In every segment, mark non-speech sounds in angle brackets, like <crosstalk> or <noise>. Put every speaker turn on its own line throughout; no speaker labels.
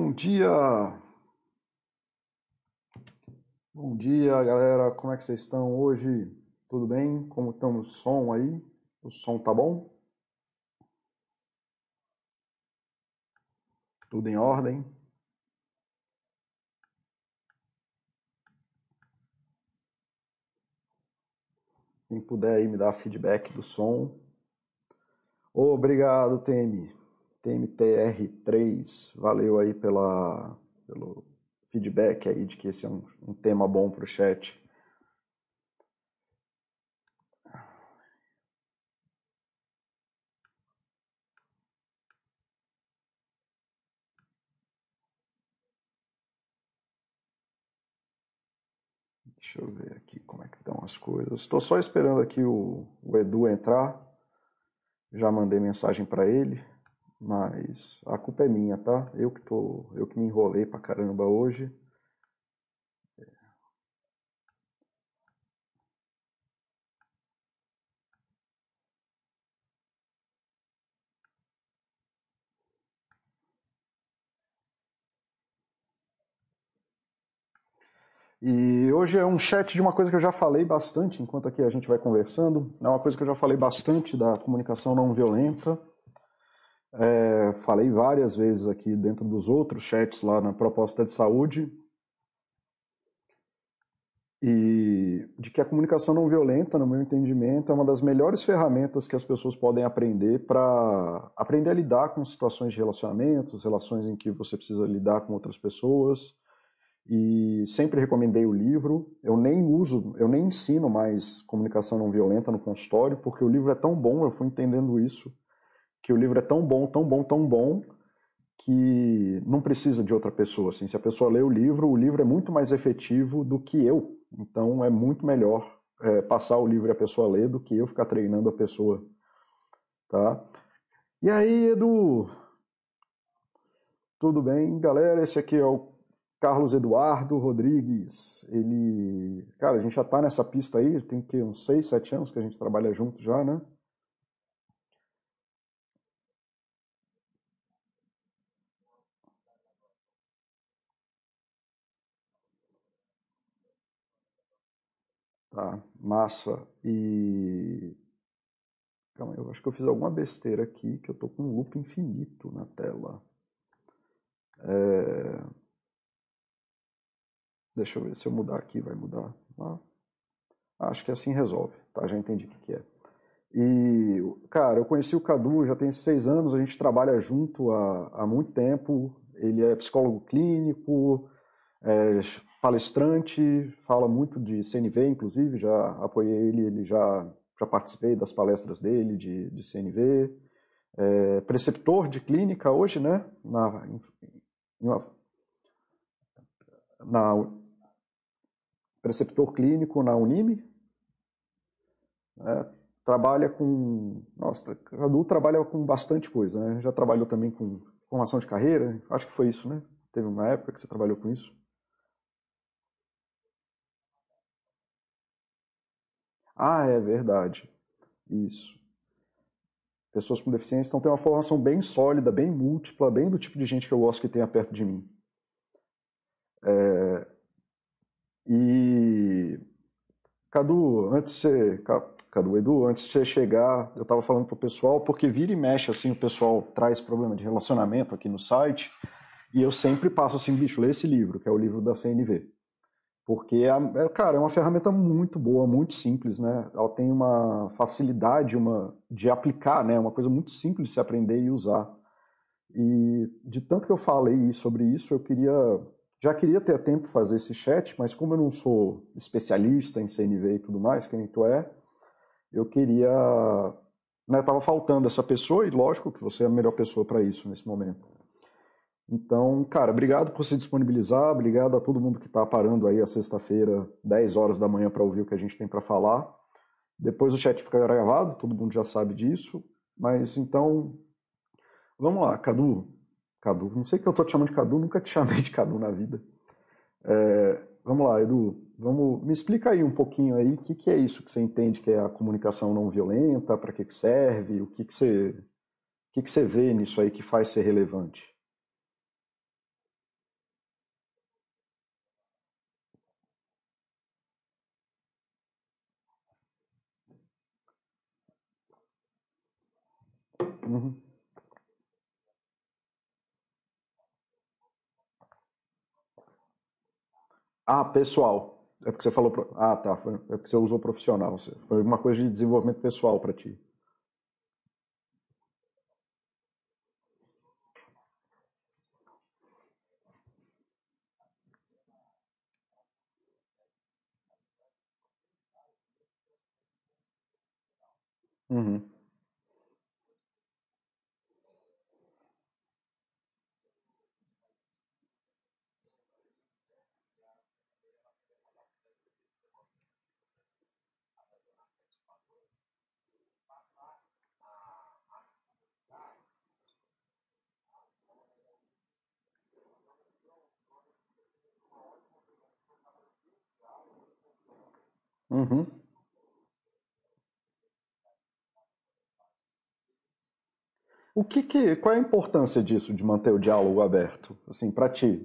Bom dia! Bom dia, galera. Como é que vocês estão hoje? Tudo bem? Como estão o som aí? O som tá bom? Tudo em ordem? Quem puder aí me dar feedback do som. Obrigado, Temi. TMTR3, valeu aí pela, pelo feedback aí de que esse é um, um tema bom para o chat. Deixa eu ver aqui como é que estão as coisas. Estou só esperando aqui o, o Edu entrar. Já mandei mensagem para ele. Mas a culpa é minha, tá? Eu que tô, eu que me enrolei pra caramba hoje. E hoje é um chat de uma coisa que eu já falei bastante enquanto aqui a gente vai conversando. É uma coisa que eu já falei bastante da comunicação não violenta. É, falei várias vezes aqui dentro dos outros chats lá na proposta de saúde e de que a comunicação não violenta, no meu entendimento, é uma das melhores ferramentas que as pessoas podem aprender para aprender a lidar com situações de relacionamentos, relações em que você precisa lidar com outras pessoas. E sempre recomendei o livro. Eu nem uso, eu nem ensino mais comunicação não violenta no consultório, porque o livro é tão bom, eu fui entendendo isso que o livro é tão bom, tão bom, tão bom, que não precisa de outra pessoa. Assim, se a pessoa lê o livro, o livro é muito mais efetivo do que eu. Então é muito melhor é, passar o livro e a pessoa ler do que eu ficar treinando a pessoa. Tá? E aí, Edu? Tudo bem, galera? Esse aqui é o Carlos Eduardo Rodrigues. Ele. Cara, a gente já tá nessa pista aí, tem que uns 6, 7 anos que a gente trabalha junto já, né? Tá, massa. E. Calma eu acho que eu fiz alguma besteira aqui, que eu tô com um loop infinito na tela. É... Deixa eu ver se eu mudar aqui, vai mudar. Ah, acho que assim resolve, tá? Já entendi o que, que é. E, cara, eu conheci o Cadu já tem seis anos, a gente trabalha junto há, há muito tempo. Ele é psicólogo clínico, é, palestrante, fala muito de CNV, inclusive, já apoiei ele, ele já, já participei das palestras dele de, de CNV. É, preceptor de clínica hoje, né? Na, na, preceptor clínico na Unime. É, trabalha com. Nossa, Cadu trabalha com bastante coisa, né? Já trabalhou também com formação de carreira, acho que foi isso, né? Teve uma época que você trabalhou com isso. Ah, é verdade. Isso. Pessoas com deficiência então tem uma formação bem sólida, bem múltipla, bem do tipo de gente que eu gosto que tenha perto de mim. É... E Cadu, antes de você, Cadu, Edu, antes de você chegar, eu estava falando pro pessoal, porque vira e mexe assim, o pessoal traz problema de relacionamento aqui no site, e eu sempre passo assim, bicho, lê esse livro, que é o livro da CNV. Porque, é, cara, é uma ferramenta muito boa, muito simples, né? Ela tem uma facilidade uma, de aplicar, né? Uma coisa muito simples de se aprender e usar. E de tanto que eu falei sobre isso, eu queria... Já queria ter tempo fazer esse chat, mas como eu não sou especialista em CNV e tudo mais, que nem tu é, eu queria... Né, tava faltando essa pessoa e lógico que você é a melhor pessoa para isso nesse momento. Então, cara, obrigado por se disponibilizar, obrigado a todo mundo que está parando aí a sexta-feira, 10 horas da manhã, para ouvir o que a gente tem para falar. Depois o chat fica gravado, todo mundo já sabe disso. Mas então, vamos lá, Cadu. Cadu, não sei que eu estou te chamando de Cadu, nunca te <laughs> chamei de Cadu na vida. É, vamos lá, Edu, vamos, me explica aí um pouquinho aí o que, que é isso que você entende que é a comunicação não violenta, para que, que serve, o que, que, você, o que, que você vê nisso aí que faz ser relevante. Uhum. Ah, pessoal. É porque você falou. Pro... Ah, tá. Foi... É porque você usou profissional. Foi uma coisa de desenvolvimento pessoal para ti. Uhum. Uhum. O que, que qual é a importância disso de manter o diálogo aberto, assim, para ti?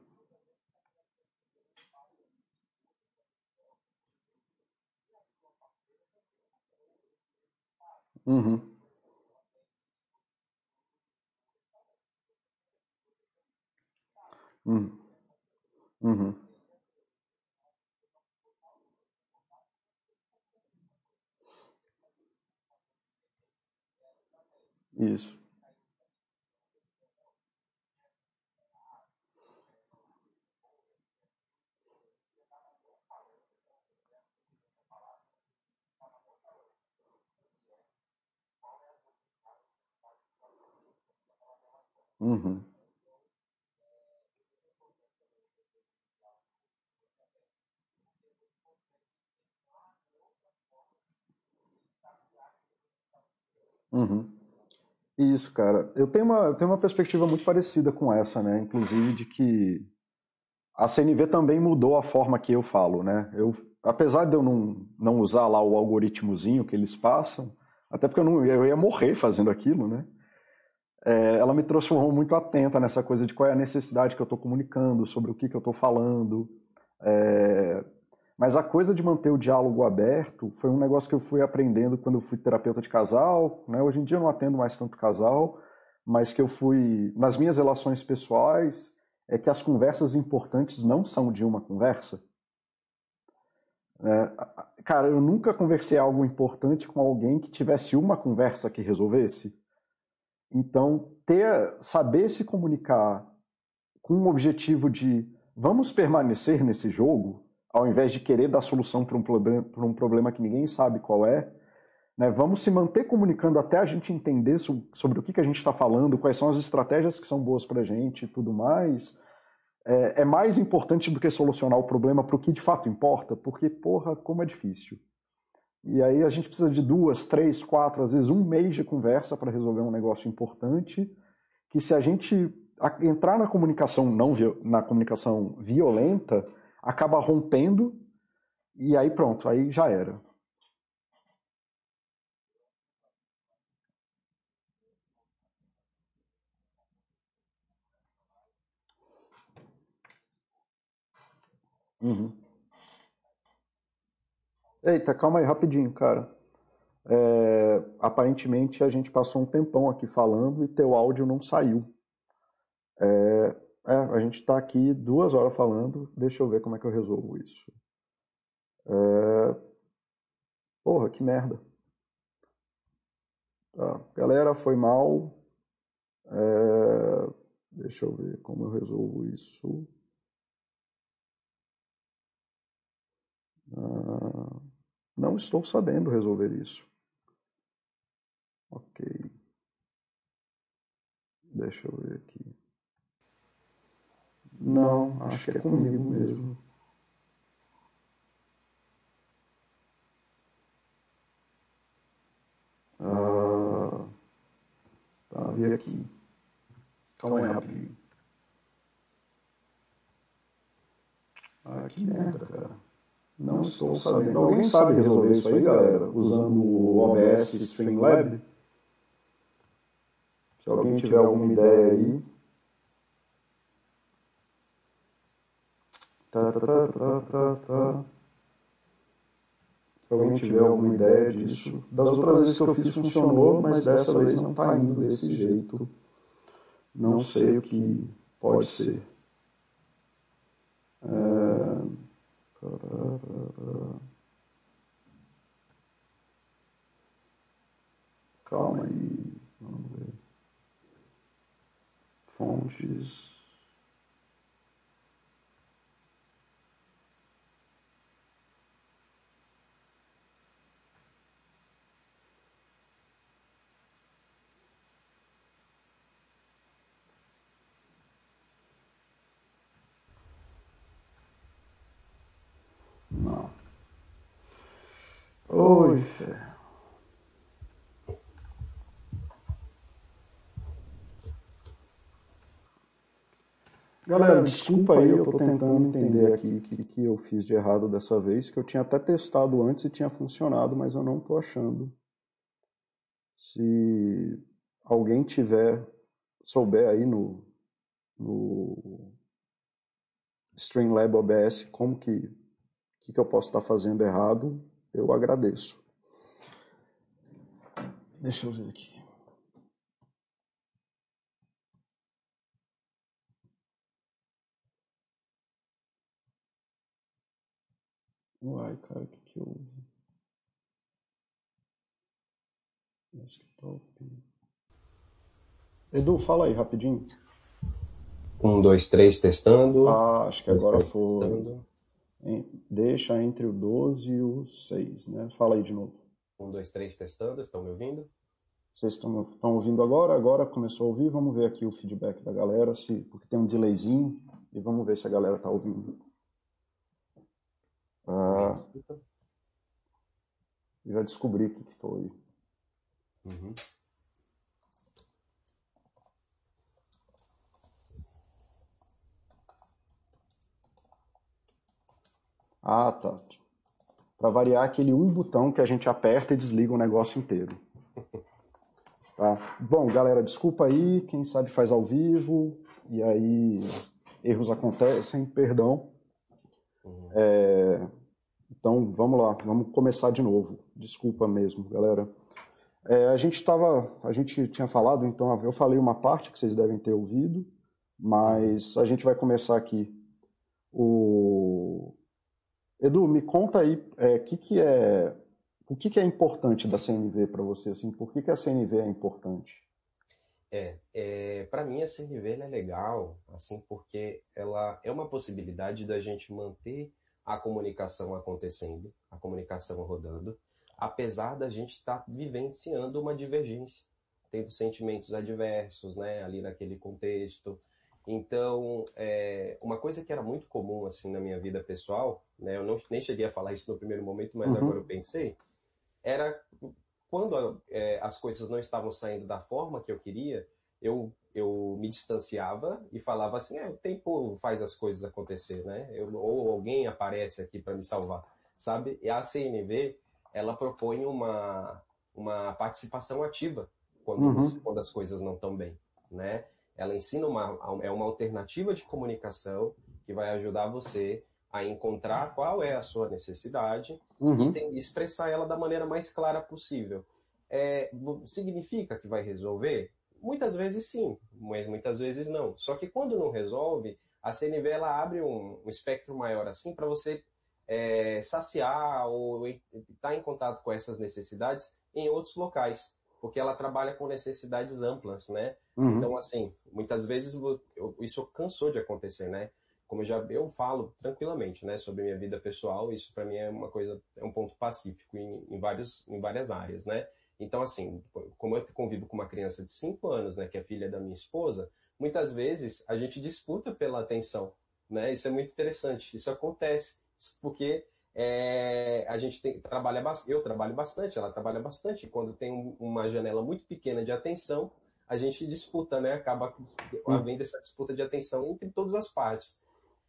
Uhum. Uhum. Uhum. Isso. Uhum. Uhum. Isso, cara. Eu tenho uma, eu tenho uma perspectiva muito parecida com essa, né? Inclusive de que a CNV também mudou a forma que eu falo, né? Eu, apesar de eu não, não usar lá o algoritmozinho que eles passam, até porque eu, não, eu ia morrer fazendo aquilo, né? É, ela me transformou muito atenta nessa coisa de qual é a necessidade que eu estou comunicando, sobre o que, que eu estou falando. É, mas a coisa de manter o diálogo aberto foi um negócio que eu fui aprendendo quando eu fui terapeuta de casal. Né? Hoje em dia eu não atendo mais tanto casal, mas que eu fui. Nas minhas relações pessoais, é que as conversas importantes não são de uma conversa. É, cara, eu nunca conversei algo importante com alguém que tivesse uma conversa que resolvesse. Então, ter, saber se comunicar com o objetivo de vamos permanecer nesse jogo, ao invés de querer dar solução para um, problema, para um problema que ninguém sabe qual é, né? vamos se manter comunicando até a gente entender sobre o que, que a gente está falando, quais são as estratégias que são boas para a gente e tudo mais, é, é, mais importante do que solucionar o problema para o que de fato importa, porque, porra, como é difícil. E aí a gente precisa de duas, três, quatro, às vezes um mês de conversa para resolver um negócio importante, que se a gente entrar na comunicação não na comunicação violenta, acaba rompendo e aí pronto, aí já era. Uhum. Eita, calma aí, rapidinho, cara. É, aparentemente a gente passou um tempão aqui falando e teu áudio não saiu. É, é, a gente está aqui duas horas falando, deixa eu ver como é que eu resolvo isso. É, porra, que merda. Tá. Galera, foi mal. É, deixa eu ver como eu resolvo isso. Ah, não estou sabendo resolver isso. Ok. Deixa eu ver aqui. Não, acho que é, é comigo mesmo. Ah, tá, vi aqui. Calma aí, rapidinho. Aqui, né, cara? Não estou sabendo. Alguém sabe resolver isso aí, galera? Usando o OBS Streamlab? Se alguém tiver alguma ideia aí. Tá, tá, tá, tá, tá, tá. Se alguém tiver alguma ideia disso. Das outras vezes que eu fiz funcionou, mas dessa vez não está indo desse jeito. Não sei o que pode ser. É... Calma aí, vamos ver. Fontes. Oi, fé. Galera, desculpa aí, eu tô tentando entender aqui o que, que eu fiz de errado dessa vez, que eu tinha até testado antes e tinha funcionado, mas eu não tô achando. Se alguém tiver, souber aí no, no Streamlab OBS como que, que, que eu posso estar fazendo errado, eu agradeço. Deixa eu ver aqui. Uai, cara, o que que houve? Desktop. Edu, fala aí rapidinho.
Um, dois, três, testando.
Ah, acho que agora foi. Testando deixa entre o 12 e o 6, né? Fala aí de novo.
Um, dois, três, testando, estão me ouvindo?
Vocês estão, estão ouvindo agora? Agora começou a ouvir, vamos ver aqui o feedback da galera, se, porque tem um delayzinho, e vamos ver se a galera está ouvindo. Ah, já descobri o que, que foi. Uhum. Ah, tá. Para variar aquele um botão que a gente aperta e desliga o negócio inteiro. Tá. Bom, galera, desculpa aí, quem sabe faz ao vivo, e aí erros acontecem, perdão. É, então, vamos lá, vamos começar de novo. Desculpa mesmo, galera. É, a gente estava, a gente tinha falado, então eu falei uma parte que vocês devem ter ouvido, mas a gente vai começar aqui o, Edu, me conta aí é, que que é, o que, que é importante da CNV para você, assim, por que, que a CNV é importante?
É, é para mim a CNV é legal, assim, porque ela é uma possibilidade da gente manter a comunicação acontecendo, a comunicação rodando, apesar da gente estar tá vivenciando uma divergência, tendo sentimentos adversos, né, ali naquele contexto, então, é, uma coisa que era muito comum assim na minha vida pessoal, né, eu não, nem cheguei a falar isso no primeiro momento, mas uhum. agora eu pensei, era quando é, as coisas não estavam saindo da forma que eu queria, eu, eu me distanciava e falava assim, é, o tempo faz as coisas acontecer, né? Eu, ou alguém aparece aqui para me salvar, sabe? E a CNV, ela propõe uma, uma participação ativa quando, uhum. quando as coisas não estão bem, né? Ela ensina uma, é uma alternativa de comunicação que vai ajudar você a encontrar qual é a sua necessidade uhum. e tem, expressar ela da maneira mais clara possível. É, significa que vai resolver? Muitas vezes sim, mas muitas vezes não. Só que quando não resolve, a CNV ela abre um, um espectro maior assim para você é, saciar ou estar tá em contato com essas necessidades em outros locais porque ela trabalha com necessidades amplas, né? Uhum. Então, assim, muitas vezes eu, isso cansou de acontecer, né? Como eu já eu falo tranquilamente, né, sobre minha vida pessoal, isso para mim é uma coisa, é um ponto pacífico em, em, vários, em várias áreas, né? Então, assim, como eu convivo com uma criança de 5 anos, né, que é filha da minha esposa, muitas vezes a gente disputa pela atenção, né? Isso é muito interessante. Isso acontece porque é, a gente tem, trabalha eu trabalho bastante, ela trabalha bastante. Quando tem uma janela muito pequena de atenção, a gente disputa, né? Acaba havendo essa disputa de atenção entre todas as partes.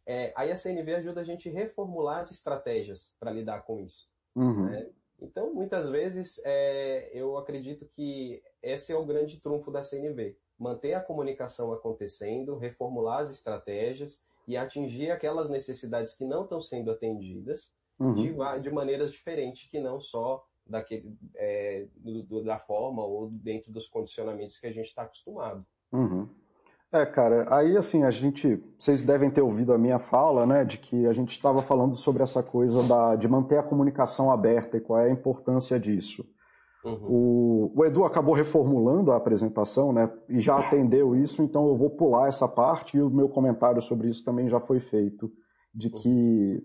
É, aí a CNV ajuda a gente a reformular as estratégias para lidar com isso. Uhum. Né? Então, muitas vezes, é, eu acredito que esse é o grande trunfo da CNV. Manter a comunicação acontecendo, reformular as estratégias e atingir aquelas necessidades que não estão sendo atendidas uhum. de, de maneiras diferentes, que não só daquele, é, do, do, da forma ou dentro dos condicionamentos que a gente está acostumado.
Uhum. É, cara, aí assim, a gente, vocês devem ter ouvido a minha fala, né, de que a gente estava falando sobre essa coisa da, de manter a comunicação aberta e qual é a importância disso. Uhum. O, o, Edu acabou reformulando a apresentação, né, e já atendeu isso, então eu vou pular essa parte e o meu comentário sobre isso também já foi feito, de que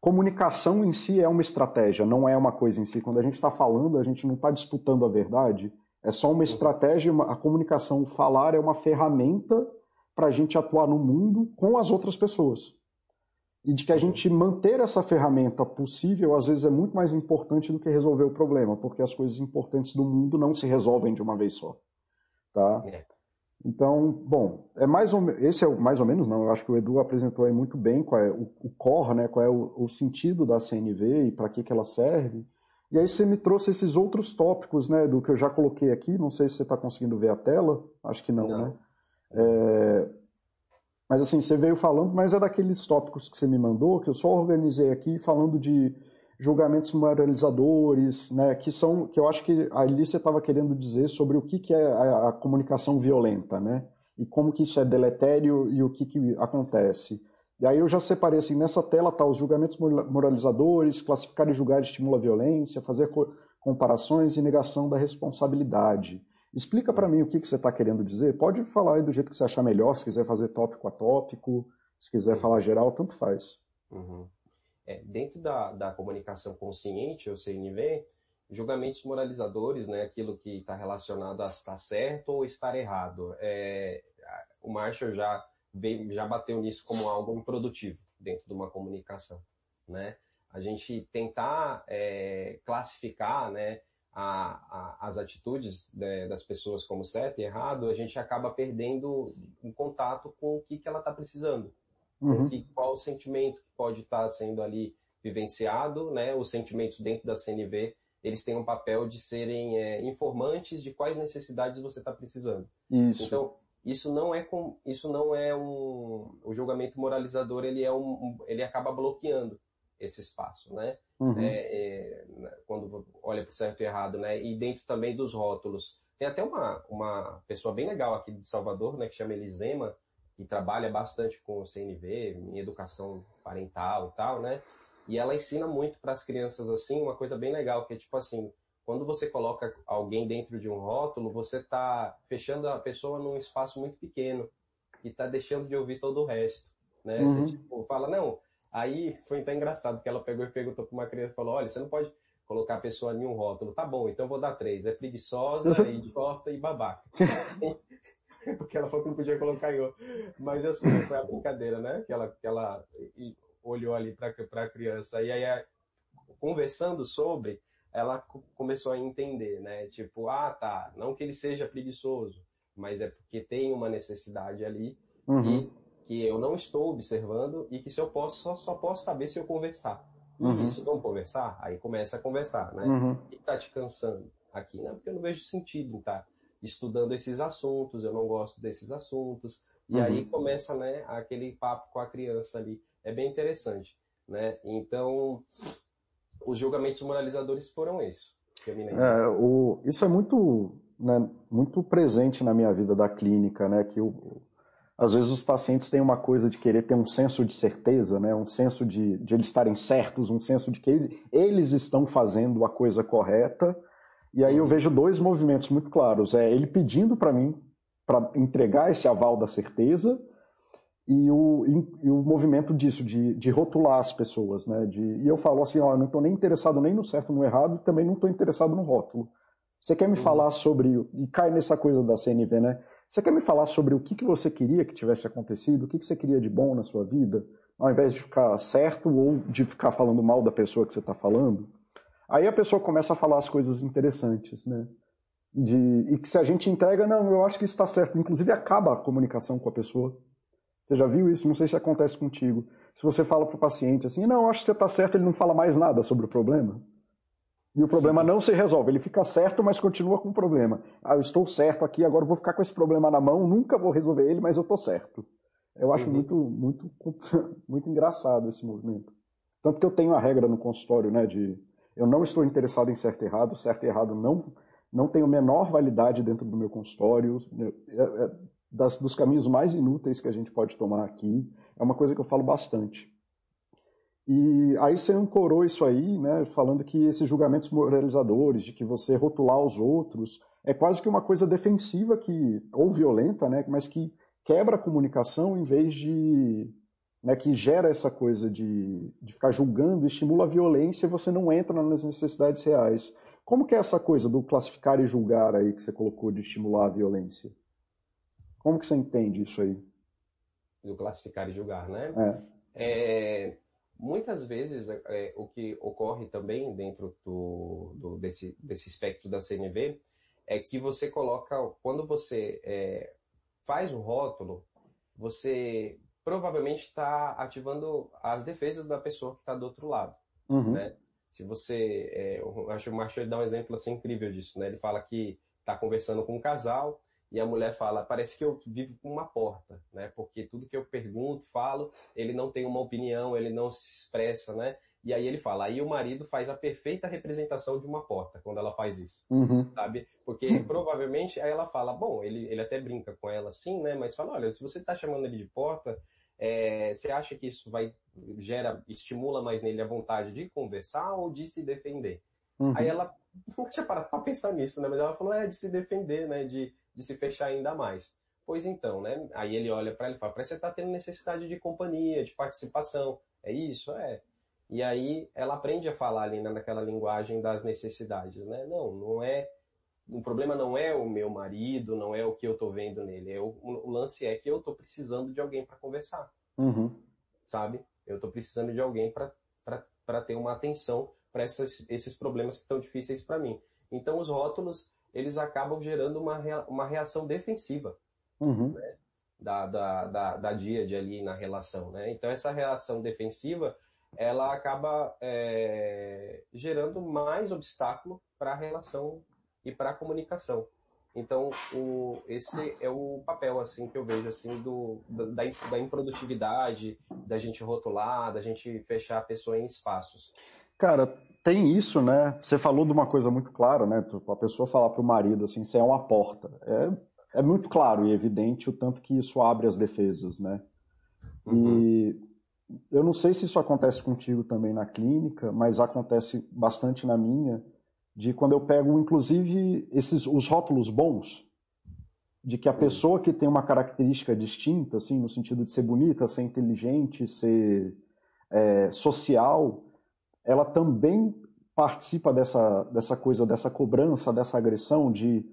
comunicação em si é uma estratégia, não é uma coisa em si. Quando a gente está falando, a gente não está disputando a verdade, é só uma estratégia, a comunicação, o falar é uma ferramenta para a gente atuar no mundo com as outras pessoas. E de que a gente manter essa ferramenta possível, às vezes, é muito mais importante do que resolver o problema, porque as coisas importantes do mundo não se resolvem de uma vez só. Tá? Então, bom, é mais ou, esse é o, mais ou menos, não, eu acho que o Edu apresentou aí muito bem qual é o, o core, né, qual é o, o sentido da CNV e para que, que ela serve. E aí você me trouxe esses outros tópicos, né, do que eu já coloquei aqui, não sei se você está conseguindo ver a tela, acho que não, não. né? É, mas assim, você veio falando, mas é daqueles tópicos que você me mandou, que eu só organizei aqui, falando de julgamentos moralizadores, né, que são, que eu acho que ali você estava querendo dizer sobre o que, que é a, a, comunicação violenta, né, e como que isso é deletério e o que, que acontece. E aí eu já separei assim, nessa tela tá os julgamentos moralizadores, classificar e julgar estimula a violência, fazer co comparações e negação da responsabilidade. Explica para mim o que, que você está querendo dizer. Pode falar aí do jeito que você achar melhor, se quiser fazer tópico a tópico, se quiser falar geral, tanto faz.
Uhum. É, dentro da, da comunicação consciente, ou CNV, julgamentos moralizadores, né, aquilo que está relacionado a estar certo ou estar errado. É, o Marshall já veio, já bateu nisso como algo improdutivo dentro de uma comunicação, né? A gente tentar é, classificar, né, a, a, as atitudes né, das pessoas como certo e errado, a gente acaba perdendo um contato com o que, que ela está precisando, uhum. que, qual o sentimento que pode estar tá sendo ali vivenciado, né? Os sentimentos dentro da CNV eles têm um papel de serem é, informantes de quais necessidades você está precisando. Isso. Então, isso não é com, isso não é um o julgamento moralizador ele é um, ele acaba bloqueando esse espaço né uhum. é, é, quando olha para o certo e errado né e dentro também dos rótulos tem até uma uma pessoa bem legal aqui de Salvador né que chama Elisema que trabalha bastante com o CNV em educação parental e tal né e ela ensina muito para as crianças assim uma coisa bem legal que é tipo assim quando você coloca alguém dentro de um rótulo, você está fechando a pessoa num espaço muito pequeno e está deixando de ouvir todo o resto, né? Uhum. Você tipo, fala, não, aí foi até engraçado que ela pegou e perguntou para uma criança, falou, olha, você não pode colocar a pessoa em um rótulo, tá bom, então vou dar três, é preguiçosa, idiota e babaca. <laughs> <laughs> Porque ela falou que não podia colocar em outro. Mas assim, foi a brincadeira, né? Que ela, que ela olhou ali para a criança. E aí, conversando sobre, ela começou a entender, né? Tipo, ah, tá, não que ele seja preguiçoso, mas é porque tem uma necessidade ali uhum. que, que eu não estou observando e que se eu posso, só, só posso saber se eu conversar. Uhum. E se não conversar, aí começa a conversar, né? Uhum. Que tá te cansando aqui? Não, porque eu não vejo sentido em estar tá estudando esses assuntos, eu não gosto desses assuntos. E aí uhum. começa, né, aquele papo com a criança ali. É bem interessante, né? Então, os julgamentos moralizadores foram isso.
É, o, isso é muito, né, muito presente na minha vida da clínica, né? Que o, às vezes os pacientes têm uma coisa de querer ter um senso de certeza, né? Um senso de, de eles estarem certos, um senso de que eles, eles estão fazendo a coisa correta. E aí eu uhum. vejo dois movimentos muito claros. É ele pedindo para mim para entregar esse aval da certeza e o, e o movimento disso, de, de rotular as pessoas. Né? De, e eu falo assim, ó, eu não estou nem interessado nem no certo nem no errado, também não estou interessado no rótulo. Você quer me uhum. falar sobre, e cai nessa coisa da CNV, né? Você quer me falar sobre o que, que você queria que tivesse acontecido, o que, que você queria de bom na sua vida? ao invés de ficar certo ou de ficar falando mal da pessoa que você está falando, aí a pessoa começa a falar as coisas interessantes, né? De, e que se a gente entrega, não, eu acho que isso está certo. Inclusive acaba a comunicação com a pessoa. Você já viu isso? Não sei se acontece contigo. Se você fala para o paciente assim, não, eu acho que você está certo, ele não fala mais nada sobre o problema. E o problema Sim. não se resolve. Ele fica certo, mas continua com o problema. Ah, eu estou certo aqui, agora eu vou ficar com esse problema na mão, nunca vou resolver ele, mas eu estou certo. Eu acho uhum. muito, muito, <laughs> muito engraçado esse movimento. Tanto que eu tenho a regra no consultório, né, de eu não estou interessado em certo e errado, certo e errado não, não tem a menor validade dentro do meu consultório. É, é, das, dos caminhos mais inúteis que a gente pode tomar aqui. É uma coisa que eu falo bastante. E aí você ancorou isso aí, né, falando que esses julgamentos moralizadores, de que você rotular os outros, é quase que uma coisa defensiva que ou violenta, né, mas que quebra a comunicação em vez de né, que gera essa coisa de, de ficar julgando, estimula a violência e você não entra nas necessidades reais. Como que é essa coisa do classificar e julgar aí que você colocou de estimular a violência? Como que você entende isso aí?
Do classificar e julgar, né?
É.
é muitas vezes é, o que ocorre também dentro do, do, desse, desse espectro da CNV é que você coloca, quando você é, faz o rótulo, você provavelmente está ativando as defesas da pessoa que está do outro lado, uhum. né? Se você, é, eu acho que o Marshall dá um exemplo assim incrível disso, né? Ele fala que está conversando com um casal e a mulher fala, parece que eu vivo com uma porta, né? Porque tudo que eu pergunto, falo, ele não tem uma opinião, ele não se expressa, né? E aí ele fala, aí o marido faz a perfeita representação de uma porta quando ela faz isso,
uhum.
sabe? Porque provavelmente aí ela fala, bom, ele, ele até brinca com ela assim, né? Mas fala, olha, se você está chamando ele de porta, é, você acha que isso vai gera, estimula mais nele a vontade de conversar ou de se defender? Uhum. Aí ela nunca tinha parado para pensar nisso, né? Mas ela falou, é de se defender, né? De de se fechar ainda mais. Pois então, né? Aí ele olha para ele e fala: parece que você está tendo necessidade de companhia, de participação. É isso? É. E aí ela aprende a falar ali naquela linguagem das necessidades, né? Não, não é. O problema não é o meu marido, não é o que eu estou vendo nele. É o, o, lance é que eu estou precisando de alguém para conversar.
Uhum.
Sabe? Eu estou precisando de alguém para ter uma atenção para esses problemas que estão difíceis para mim. Então, os rótulos, eles acabam gerando uma, uma reação defensiva
uhum.
né? da, da, da, da díade ali na relação. Né? Então, essa reação defensiva ela acaba é, gerando mais obstáculo para a relação e para a comunicação. Então, o, esse é o papel assim que eu vejo assim do, da, da improdutividade, da gente rotular, da gente fechar a pessoa em espaços.
Cara, tem isso, né? Você falou de uma coisa muito clara, né? A pessoa falar para o marido assim, você é uma porta. É, é muito claro e evidente o tanto que isso abre as defesas, né? Uhum. E eu não sei se isso acontece contigo também na clínica, mas acontece bastante na minha, de quando eu pego, inclusive, esses os rótulos bons, de que a pessoa que tem uma característica distinta, assim, no sentido de ser bonita, ser inteligente, ser é, social, ela também participa dessa, dessa coisa, dessa cobrança, dessa agressão de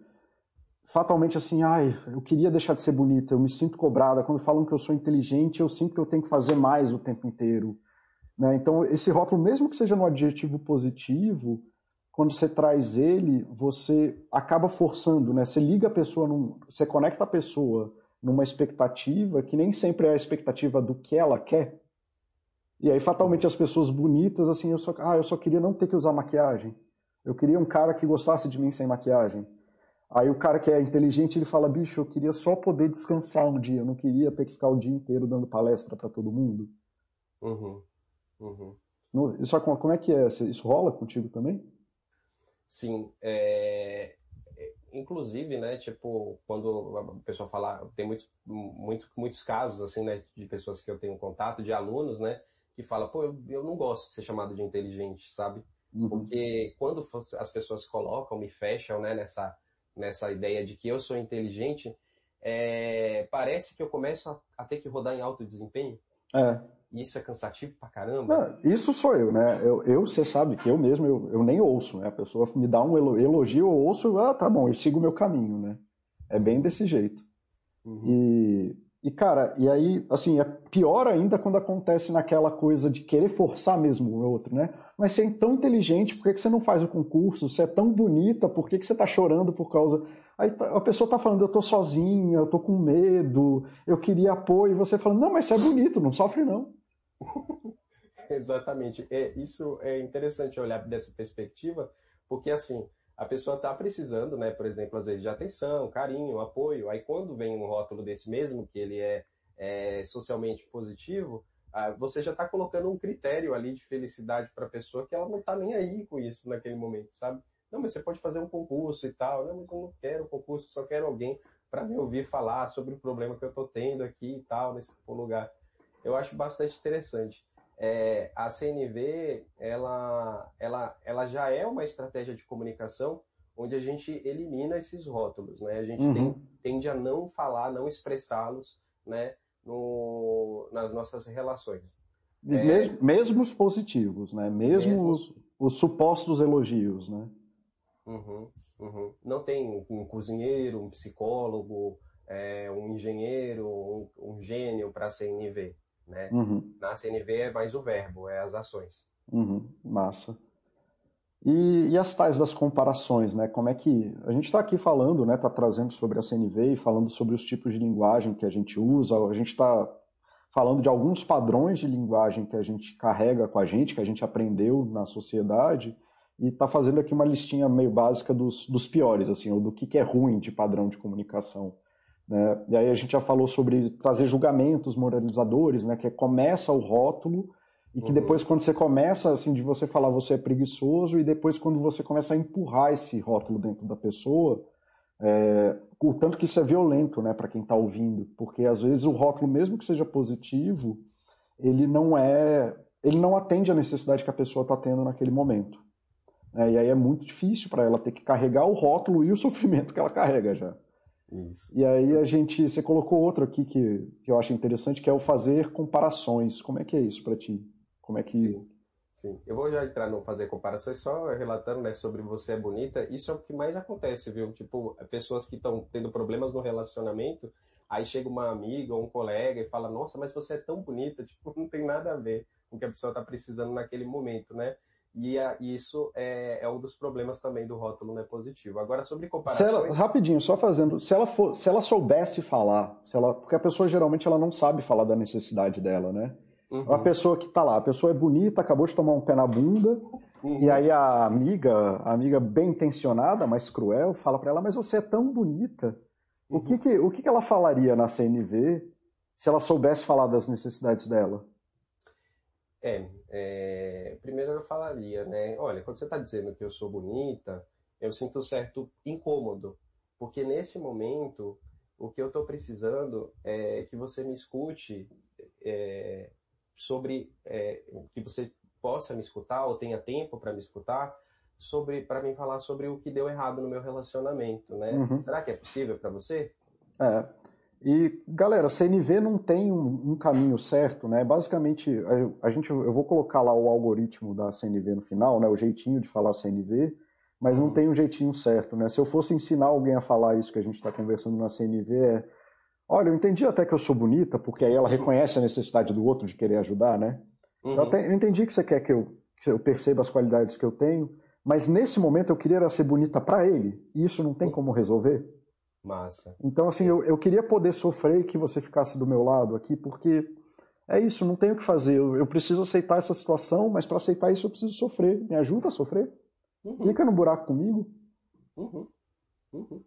fatalmente assim, ai, eu queria deixar de ser bonita, eu me sinto cobrada. Quando falam que eu sou inteligente, eu sinto que eu tenho que fazer mais o tempo inteiro. Né? Então, esse rótulo, mesmo que seja no adjetivo positivo, quando você traz ele, você acaba forçando, né? Você liga a pessoa, num, você conecta a pessoa numa expectativa que nem sempre é a expectativa do que ela quer, e aí, fatalmente, as pessoas bonitas, assim, eu só, ah, eu só queria não ter que usar maquiagem. Eu queria um cara que gostasse de mim sem maquiagem. Aí o cara que é inteligente, ele fala, bicho, eu queria só poder descansar um dia, eu não queria ter que ficar o dia inteiro dando palestra para todo mundo.
Uhum. Uhum.
Isso, como é que é? Isso rola contigo também?
Sim. É... Inclusive, né, tipo, quando a pessoa fala, tem muitos, muitos, muitos casos, assim, né, de pessoas que eu tenho contato, de alunos, né, que fala, pô, eu, eu não gosto de ser chamado de inteligente, sabe? Uhum. Porque quando as pessoas colocam, me fecham, né, nessa, nessa ideia de que eu sou inteligente, é, parece que eu começo a, a, ter que rodar em alto desempenho.
É.
E isso é cansativo pra caramba.
isso sou eu, né? Eu, eu, você sabe que eu mesmo, eu, eu nem ouço, né? A pessoa me dá um elogio, eu ouço, ah, tá bom, eu sigo o meu caminho, né? É bem desse jeito. Uhum. E E, cara, e aí, assim, é pior ainda quando acontece naquela coisa de querer forçar mesmo o outro, né? Mas você é tão inteligente, por que, que você não faz o concurso? Você é tão bonita, por que, que você tá chorando por causa. Aí tá, a pessoa tá falando, eu tô sozinha, eu tô com medo, eu queria apoio, e você falando, não, mas você é bonito, não sofre não. <laughs>
Exatamente. É, isso é interessante olhar dessa perspectiva, porque assim, a pessoa está precisando, né, por exemplo, às vezes de atenção, carinho, apoio. Aí quando vem um rótulo desse mesmo, que ele é, é socialmente positivo, ah, você já está colocando um critério ali de felicidade para a pessoa que ela não está nem aí com isso naquele momento, sabe? Não, mas você pode fazer um concurso e tal. Não, mas eu não quero concurso, só quero alguém para me ouvir falar sobre o problema que eu estou tendo aqui e tal, nesse lugar. Eu acho bastante interessante é, a CNV ela, ela, ela já é uma estratégia de comunicação onde a gente elimina esses rótulos, né? A gente uhum. tem, tende a não falar, não expressá-los, né? No, nas nossas relações.
Mesmo, é... mesmo os positivos, né? Mesmo, mesmo... Os, os, supostos elogios, né?
Uhum, uhum. Não tem um cozinheiro, um psicólogo, é, um engenheiro, um, um gênio para a CNV. Né? Uhum. Na CNV é mais o verbo, é as ações.
Uhum. Massa. E, e, as tais das comparações, né? Como é que a gente está aqui falando, né? Está trazendo sobre a CNV e falando sobre os tipos de linguagem que a gente usa. A gente está falando de alguns padrões de linguagem que a gente carrega com a gente, que a gente aprendeu na sociedade, e está fazendo aqui uma listinha meio básica dos, dos piores, assim, ou do que, que é ruim de padrão de comunicação. Né? E aí a gente já falou sobre trazer julgamentos moralizadores, né? que é, começa o rótulo e que uhum. depois quando você começa assim de você falar você é preguiçoso e depois quando você começa a empurrar esse rótulo dentro da pessoa, é, o tanto que isso é violento, né, para quem está ouvindo, porque às vezes o rótulo mesmo que seja positivo, ele não é, ele não atende à necessidade que a pessoa está tendo naquele momento. É, e aí é muito difícil para ela ter que carregar o rótulo e o <laughs> sofrimento que ela carrega já. Isso. E aí a gente, você colocou outro aqui que, que eu acho interessante, que é o fazer comparações. Como é que é isso para ti? Como é que
Sim. Sim, eu vou já entrar no fazer comparações, só relatando né, sobre você é bonita. Isso é o que mais acontece, viu? Tipo, pessoas que estão tendo problemas no relacionamento, aí chega uma amiga ou um colega e fala: Nossa, mas você é tão bonita. <laughs> Tipo, não tem nada a ver com o que a pessoa está precisando naquele momento, né? E a, isso é, é, um dos problemas também do rótulo né, positivo. Agora, sobre comparações...
Ela, rapidinho, só fazendo... Se ela, for, se ela soubesse falar, se ela, porque a pessoa geralmente ela não sabe falar da necessidade dela, né? Uhum. A pessoa que está lá, a pessoa é bonita, acabou de tomar um pé na bunda, uhum. e aí a amiga, a amiga bem intencionada, mas cruel, fala para ela, mas você é tão bonita. Uhum. O, que, que, o que, que ela falaria na CNV se ela soubesse falar das necessidades dela?
É, é, primeiro eu falaria, né? Olha, quando você está dizendo que eu sou bonita, eu sinto certo incômodo, porque nesse momento o que eu estou precisando é que você me escute é, sobre é, que você possa me escutar ou tenha tempo para me escutar sobre para mim falar sobre o que deu errado no meu relacionamento, né? Uhum. Será que é possível para você?
É. E, galera, CNV não tem um, um caminho certo, né? Basicamente, a, a, gente, eu vou colocar lá o algoritmo da CNV no final, né? O jeitinho de falar CNV, mas não uhum. tem um jeitinho certo, né? Se eu fosse ensinar alguém a falar isso que a gente está conversando na CNV, é... Olha, eu entendi até que eu sou bonita, porque aí ela reconhece a necessidade do outro de querer ajudar, né? Uhum. Eu, até, eu entendi que você quer que eu, que eu perceba as qualidades que eu tenho, mas nesse momento eu queria ser bonita para ele, e isso não tem como resolver.
Massa.
Então, assim, eu, eu queria poder sofrer que você ficasse do meu lado aqui, porque é isso, não tenho o que fazer. Eu, eu preciso aceitar essa situação, mas para aceitar isso eu preciso sofrer. Me ajuda a sofrer? Uhum. Fica no buraco comigo.
Uhum. Uhum.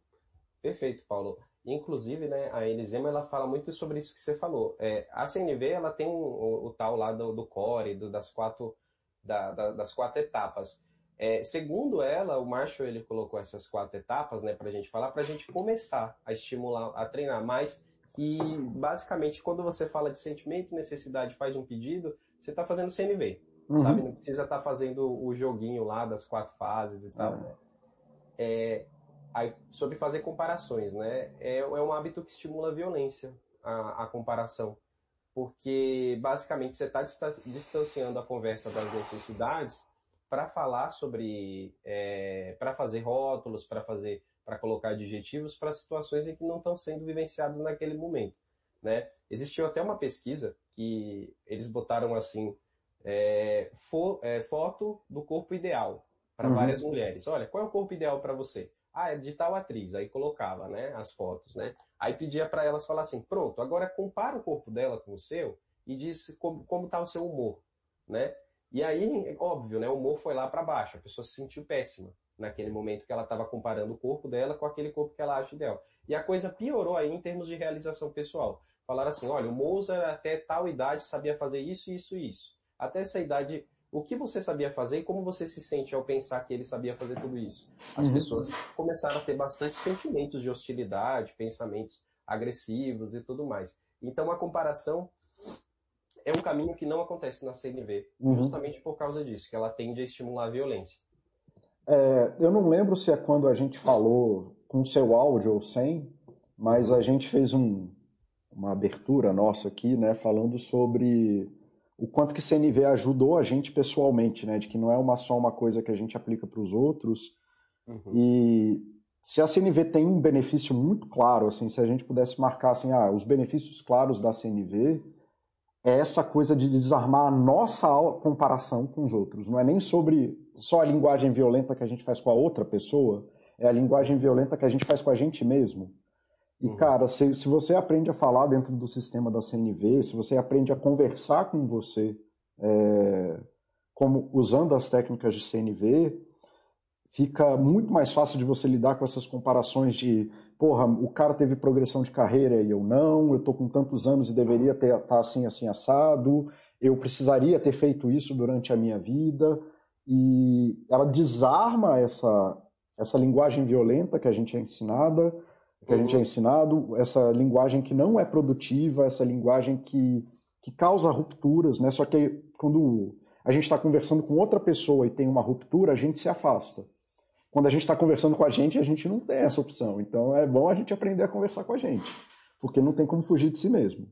Perfeito, Paulo. Inclusive, né, a Elisema ela fala muito sobre isso que você falou. É, a CNV ela tem o, o, o tal lá do, do core, do, das, quatro, da, da, das quatro etapas. É, segundo ela, o Marshall ele colocou essas quatro etapas, né, para a gente falar, para a gente começar a estimular, a treinar mais. Que basicamente, quando você fala de sentimento, necessidade, faz um pedido, você está fazendo CNV, uhum. sabe? Não precisa estar tá fazendo o joguinho lá das quatro fases e tal. Uhum. É, aí, sobre fazer comparações, né? É, é um hábito que estimula a violência, a, a comparação. Porque basicamente você está distanciando a conversa das necessidades para falar sobre, é, para fazer rótulos, para fazer, para colocar adjetivos para situações em que não estão sendo vivenciadas naquele momento. né? Existiu até uma pesquisa que eles botaram assim, é, fo, é, foto do corpo ideal para uhum. várias mulheres. Olha, qual é o corpo ideal para você? Ah, é de tal atriz. Aí colocava, né, as fotos, né? Aí pedia para elas falar assim, pronto, agora compara o corpo dela com o seu e diz como, como tá o seu humor, né? E aí, óbvio, né, o humor foi lá para baixo, a pessoa se sentiu péssima naquele momento que ela estava comparando o corpo dela com aquele corpo que ela acha ideal. E a coisa piorou aí em termos de realização pessoal. Falaram assim, olha, o Mozart até tal idade sabia fazer isso, isso e isso. Até essa idade, o que você sabia fazer e como você se sente ao pensar que ele sabia fazer tudo isso? As uhum. pessoas começaram a ter bastante sentimentos de hostilidade, pensamentos agressivos e tudo mais. Então a comparação é um caminho que não acontece na CNV, uhum. justamente por causa disso, que ela tende a estimular a violência.
É, eu não lembro se é quando a gente falou com seu áudio ou sem, mas a gente fez um, uma abertura nossa aqui, né, falando sobre o quanto que CNV ajudou a gente pessoalmente, né, de que não é uma, só uma coisa que a gente aplica para os outros. Uhum. E se a CNV tem um benefício muito claro, assim, se a gente pudesse marcar assim, ah, os benefícios claros da CNV, é essa coisa de desarmar a nossa comparação com os outros. Não é nem sobre só a linguagem violenta que a gente faz com a outra pessoa, é a linguagem violenta que a gente faz com a gente mesmo. E, uhum. cara, se, se você aprende a falar dentro do sistema da CNV, se você aprende a conversar com você é, como usando as técnicas de CNV, fica muito mais fácil de você lidar com essas comparações de porra, o cara teve progressão de carreira e eu não, eu tô com tantos anos e deveria estar tá assim, assim, assado, eu precisaria ter feito isso durante a minha vida, e ela desarma essa, essa linguagem violenta que a gente é ensinada, que a gente é uhum. ensinado, essa linguagem que não é produtiva, essa linguagem que, que causa rupturas, né? Só que quando a gente está conversando com outra pessoa e tem uma ruptura, a gente se afasta quando a gente está conversando com a gente, a gente não tem essa opção. Então é bom a gente aprender a conversar com a gente, porque não tem como fugir de si mesmo.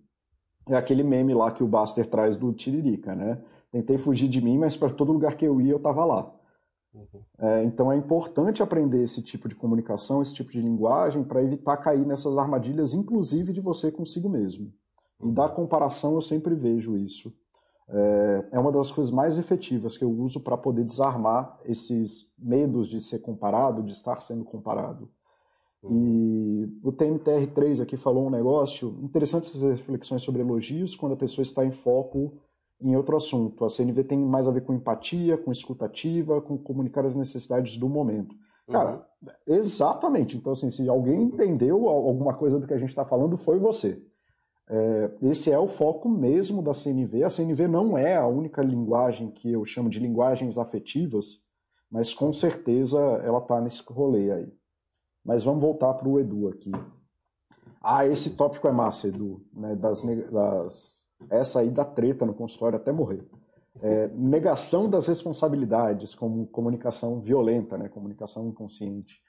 É aquele meme lá que o Buster traz do Tiririca, né? Tentei fugir de mim, mas para todo lugar que eu ia, eu estava lá. Uhum. É, então é importante aprender esse tipo de comunicação, esse tipo de linguagem, para evitar cair nessas armadilhas, inclusive de você consigo mesmo. E da uhum. comparação eu sempre vejo isso é, é uma das coisas mais efetivas que eu uso para poder desarmar esses medos de ser comparado, de estar sendo comparado. E o TMTR3 aqui falou um negócio interessante essas reflexões sobre elogios quando a pessoa está em foco em outro assunto. A CNV tem mais a ver com empatia, com escutativa, com comunicar as necessidades do momento. Cara, uhum. exatamente. Então, assim, se alguém entendeu alguma coisa do que a gente está falando, foi você. É, esse é o foco mesmo da CNV. A CNV não é a única linguagem que eu chamo de linguagens afetivas, mas com certeza ela está nesse rolê aí. Mas vamos voltar para o Edu aqui. Ah, esse tópico é massa, Edu. Né, das, das, essa aí da treta no consultório até morrer. É, negação das responsabilidades como comunicação violenta, né, comunicação inconsciente.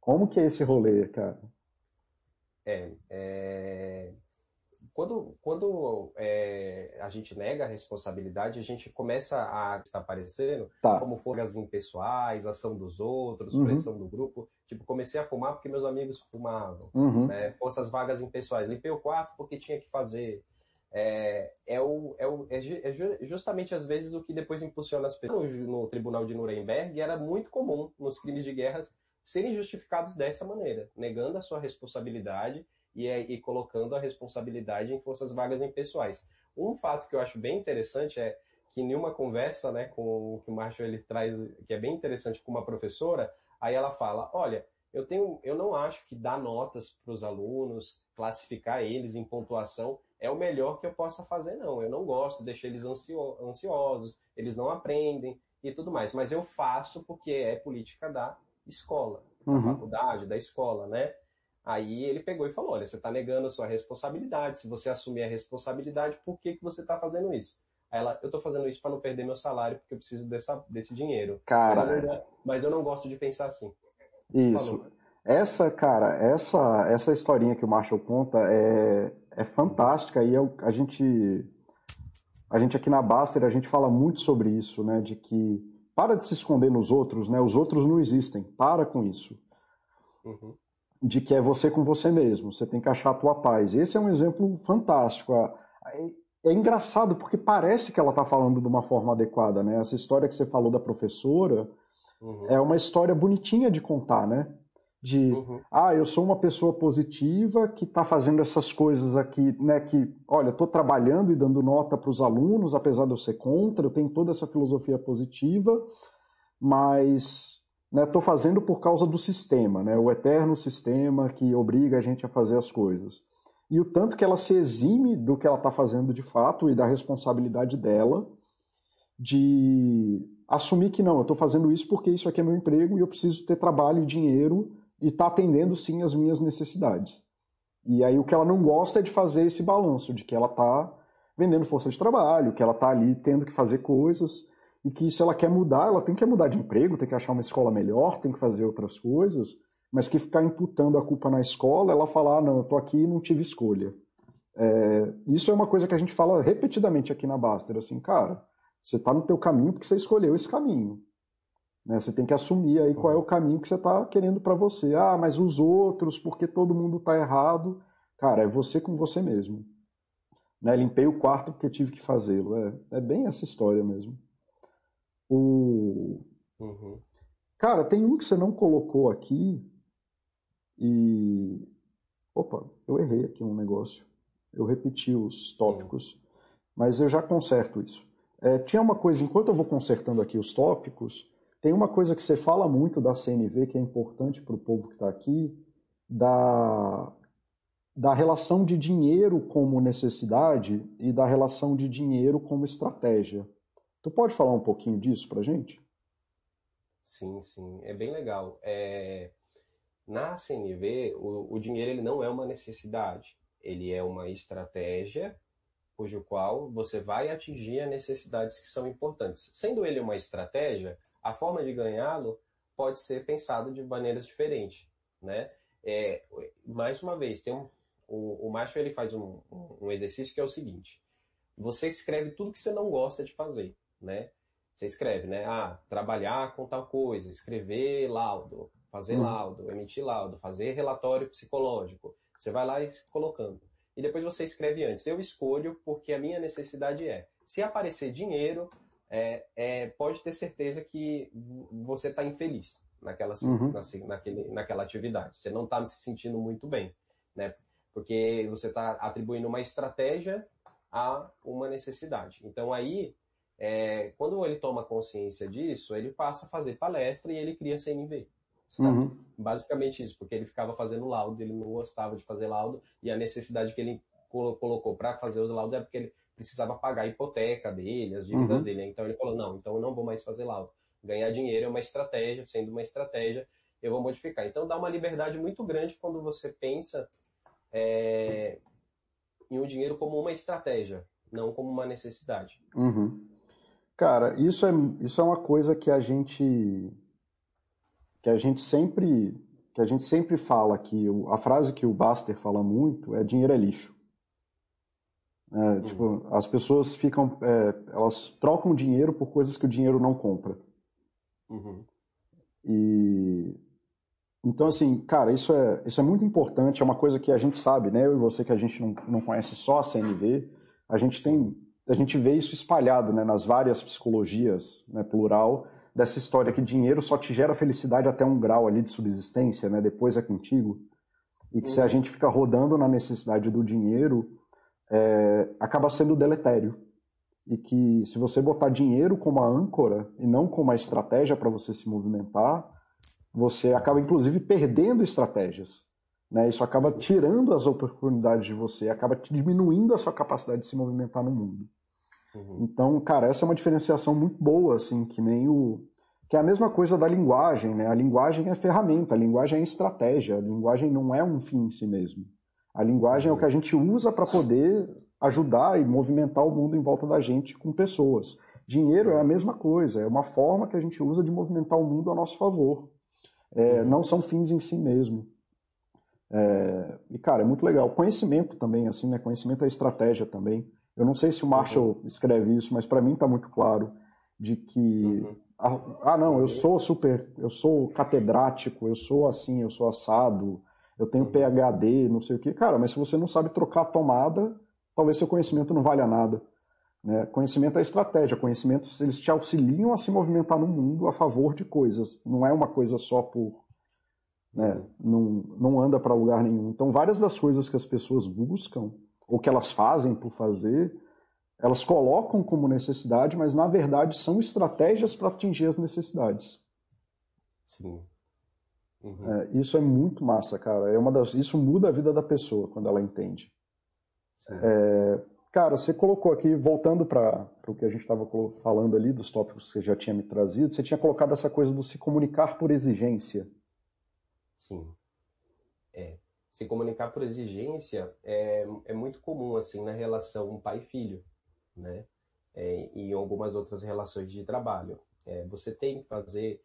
Como que é esse rolê, cara?
É, é quando, quando é, a gente nega a responsabilidade, a gente começa a estar aparecendo tá. como folgas impessoais, ação dos outros, uhum. pressão do grupo. Tipo, comecei a fumar porque meus amigos fumavam. Uhum. Né? Forças vagas impessoais. Limpei o quarto porque tinha que fazer. É, é, o, é, o, é, é justamente às vezes o que depois impulsiona as pessoas. No, no tribunal de Nuremberg era muito comum nos crimes de guerra serem justificados dessa maneira, negando a sua responsabilidade e, e colocando a responsabilidade em forças vagas impessoais. Um fato que eu acho bem interessante é que em uma conversa, né, com o que o Marshall ele traz, que é bem interessante com uma professora, aí ela fala, olha, eu tenho, eu não acho que dar notas para os alunos, classificar eles em pontuação é o melhor que eu possa fazer, não. Eu não gosto, deixo eles ansio, ansiosos, eles não aprendem e tudo mais. Mas eu faço porque é política da escola, da uhum. faculdade, da escola, né? Aí ele pegou e falou: olha, você está negando a sua responsabilidade. Se você assumir a responsabilidade, por que, que você está fazendo isso? Aí ela, eu estou fazendo isso para não perder meu salário, porque eu preciso dessa, desse dinheiro.
Cara.
Mas, mas eu não gosto de pensar assim.
Isso. Falou. Essa, cara, essa, essa historinha que o Marshall conta é, é fantástica e é a gente a gente aqui na Baster a gente fala muito sobre isso, né? De que para de se esconder nos outros, né? Os outros não existem. Para com isso. Uhum. De que é você com você mesmo, você tem que achar a tua paz. Esse é um exemplo fantástico. É engraçado porque parece que ela está falando de uma forma adequada, né? Essa história que você falou da professora uhum. é uma história bonitinha de contar, né? De, uhum. ah, eu sou uma pessoa positiva que está fazendo essas coisas aqui, né? Que, olha, estou trabalhando e dando nota para os alunos, apesar de eu ser contra, eu tenho toda essa filosofia positiva, mas estou né, fazendo por causa do sistema, né? O eterno sistema que obriga a gente a fazer as coisas e o tanto que ela se exime do que ela está fazendo de fato e da responsabilidade dela de assumir que não, eu estou fazendo isso porque isso aqui é meu emprego e eu preciso ter trabalho e dinheiro e está atendendo sim as minhas necessidades. E aí o que ela não gosta é de fazer esse balanço, de que ela está vendendo força de trabalho, que ela está ali tendo que fazer coisas e que se ela quer mudar, ela tem que mudar de emprego, tem que achar uma escola melhor, tem que fazer outras coisas mas que ficar imputando a culpa na escola, ela falar, ah, não, eu tô aqui e não tive escolha. É, isso é uma coisa que a gente fala repetidamente aqui na Baster, assim, cara, você está no teu caminho porque você escolheu esse caminho. Né? Você tem que assumir aí qual é o caminho que você está querendo para você. Ah, mas os outros, porque todo mundo está errado. Cara, é você com você mesmo. Né? Limpei o quarto porque tive que fazê-lo. É, é bem essa história mesmo. O... Uhum. Cara, tem um que você não colocou aqui, e. Opa, eu errei aqui um negócio. Eu repeti os tópicos, mas eu já conserto isso. É, tinha uma coisa, enquanto eu vou consertando aqui os tópicos, tem uma coisa que você fala muito da CNV que é importante para o povo que está aqui, da, da relação de dinheiro como necessidade e da relação de dinheiro como estratégia. Tu pode falar um pouquinho disso para gente?
Sim, sim, é bem legal. É... Na CNV, o, o dinheiro ele não é uma necessidade, ele é uma estratégia cujo qual você vai atingir as necessidades que são importantes. Sendo ele uma estratégia, a forma de ganhá-lo pode ser pensado de maneiras diferentes, né? É, mais uma vez, tem um, o, o macho ele faz um, um, exercício que é o seguinte: você escreve tudo que você não gosta de fazer, né? Você escreve, né? Ah, trabalhar com tal coisa, escrever laudo, fazer uhum. laudo, emitir laudo, fazer relatório psicológico. Você vai lá e colocando. E depois você escreve antes. Eu escolho porque a minha necessidade é. Se aparecer dinheiro, é, é pode ter certeza que você está infeliz naquela, uhum. na, naquele, naquela atividade. Você não está se sentindo muito bem, né? Porque você está atribuindo uma estratégia a uma necessidade. Então aí, é, quando ele toma consciência disso, ele passa a fazer palestra e ele cria CNV. Uhum. Basicamente isso, porque ele ficava fazendo laudo, ele não gostava de fazer laudo, e a necessidade que ele colocou para fazer os laudos é porque ele precisava pagar a hipoteca dele, as dívidas uhum. dele. Então ele falou: não, então eu não vou mais fazer laudo. Ganhar dinheiro é uma estratégia, sendo uma estratégia, eu vou modificar. Então dá uma liberdade muito grande quando você pensa é, em o um dinheiro como uma estratégia, não como uma necessidade.
Uhum. Cara, isso é, isso é uma coisa que a gente que a gente sempre que a gente sempre fala que a frase que o Baster fala muito é dinheiro é lixo. É, uhum. tipo, as pessoas ficam, é, elas trocam dinheiro por coisas que o dinheiro não compra. Uhum. E então assim, cara, isso é isso é muito importante. É uma coisa que a gente sabe, né? Eu e você que a gente não, não conhece só a CNV, a gente tem a gente vê isso espalhado, né? Nas várias psicologias, né? Plural dessa história que dinheiro só te gera felicidade até um grau ali de subsistência, né? Depois é contigo. E que uhum. se a uhum. gente fica rodando na necessidade do dinheiro, é, acaba sendo deletério. E que se você botar dinheiro como a âncora e não como a estratégia para você se movimentar, você acaba inclusive perdendo estratégias. Né? Isso acaba tirando as oportunidades de você, acaba diminuindo a sua capacidade de se movimentar no mundo. Uhum. Então, cara, essa é uma diferenciação muito boa, assim, que nem o. Que é a mesma coisa da linguagem, né? A linguagem é ferramenta, a linguagem é estratégia, a linguagem não é um fim em si mesmo. A linguagem é o que a gente usa para poder ajudar e movimentar o mundo em volta da gente com pessoas. Dinheiro é a mesma coisa, é uma forma que a gente usa de movimentar o mundo a nosso favor. É, uhum. não são fins em si mesmo. É, e, cara, é muito legal. Conhecimento também, assim, né? Conhecimento é estratégia também. Eu não sei se o Marshall uhum. escreve isso, mas para mim está muito claro de que uhum. ah, não, eu sou super, eu sou catedrático, eu sou assim, eu sou assado, eu tenho uhum. PHD, não sei o que. Cara, mas se você não sabe trocar a tomada, talvez seu conhecimento não valha nada. Né? Conhecimento é estratégia, conhecimento eles te auxiliam a se movimentar no mundo a favor de coisas. Não é uma coisa só por. Né? Não, não anda para lugar nenhum. Então, várias das coisas que as pessoas buscam, ou que elas fazem por fazer, elas colocam como necessidade, mas na verdade são estratégias para atingir as necessidades.
Sim.
Uhum. É, isso é muito massa, cara. É uma das, isso muda a vida da pessoa quando ela entende. É, cara, você colocou aqui, voltando para o que a gente estava falando ali, dos tópicos que você já tinha me trazido, você tinha colocado essa coisa do se comunicar por exigência.
Sim. É. Se comunicar por exigência é, é muito comum, assim, na relação pai-filho, né? É, e em algumas outras relações de trabalho. É, você tem que fazer,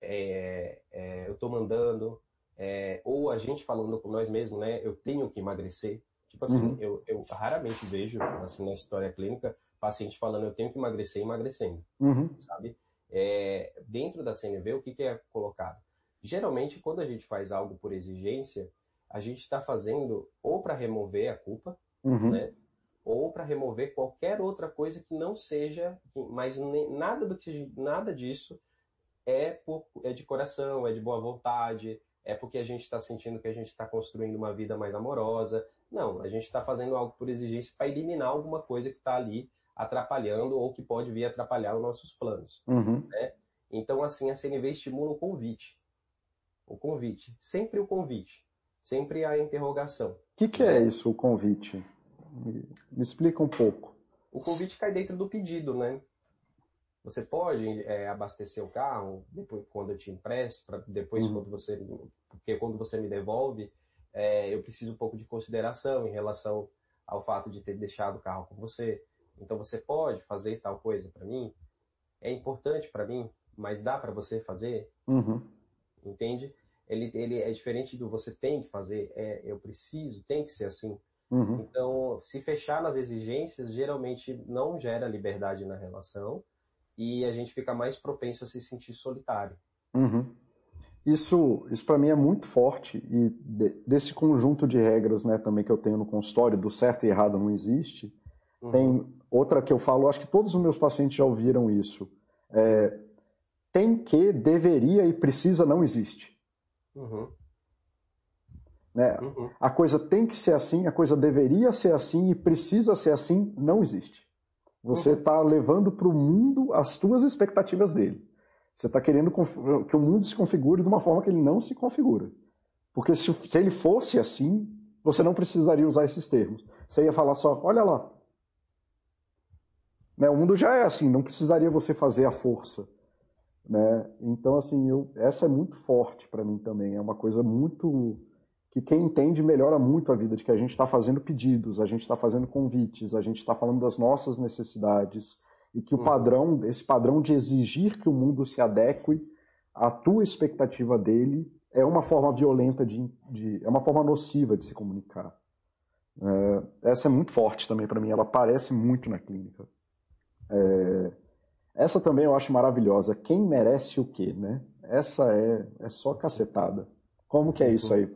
é, é, eu estou mandando, é, ou a gente falando com nós mesmos, né? Eu tenho que emagrecer, Tipo assim, uhum. eu, eu raramente vejo, assim, na história clínica, paciente falando, eu tenho que emagrecer emagrecendo,
uhum.
sabe? É, dentro da CNV, o que, que é colocado? Geralmente, quando a gente faz algo por exigência, a gente está fazendo ou para remover a culpa, uhum. né? Ou para remover qualquer outra coisa que não seja, mas nem, nada do que nada disso é, por, é de coração, é de boa vontade, é porque a gente está sentindo que a gente está construindo uma vida mais amorosa. Não, a gente está fazendo algo por exigência para eliminar alguma coisa que está ali atrapalhando ou que pode vir atrapalhar os nossos planos.
Uhum.
Né? Então, assim, a CNV estimula o convite. O convite. Sempre o convite. Sempre a interrogação. O
que, que é isso, o convite? Me, me, explica um pouco.
O convite cai dentro do pedido, né? Você pode é, abastecer o carro depois quando eu te empresto, depois uhum. quando você, porque quando você me devolve, é, eu preciso um pouco de consideração em relação ao fato de ter deixado o carro com você. Então você pode fazer tal coisa para mim? É importante para mim, mas dá para você fazer?
Uhum.
Entende? Ele, ele é diferente do você tem que fazer, é eu preciso, tem que ser assim.
Uhum.
Então, se fechar nas exigências, geralmente não gera liberdade na relação e a gente fica mais propenso a se sentir solitário.
Uhum. Isso, isso para mim é muito forte e de, desse conjunto de regras, né, também que eu tenho no consultório, do certo e errado não existe. Uhum. Tem outra que eu falo, acho que todos os meus pacientes já ouviram isso. É, tem que, deveria e precisa não existe.
Uhum.
Né? Uhum. A coisa tem que ser assim, a coisa deveria ser assim e precisa ser assim, não existe. Você está uhum. levando para o mundo as tuas expectativas dele. Você está querendo que o mundo se configure de uma forma que ele não se configura. Porque se, se ele fosse assim, você não precisaria usar esses termos. Você ia falar só, olha lá. Né, o mundo já é assim, não precisaria você fazer a força. Né? Então, assim, eu, essa é muito forte para mim também. É uma coisa muito. que quem entende melhora muito a vida, de que a gente está fazendo pedidos, a gente está fazendo convites, a gente está falando das nossas necessidades e que o uhum. padrão, esse padrão de exigir que o mundo se adeque à tua expectativa dele é uma forma violenta de, de é uma forma nociva de se comunicar. É, essa é muito forte também para mim, ela aparece muito na clínica. É, essa também eu acho maravilhosa. Quem merece o quê, né? Essa é, é só cacetada. Como que é isso aí?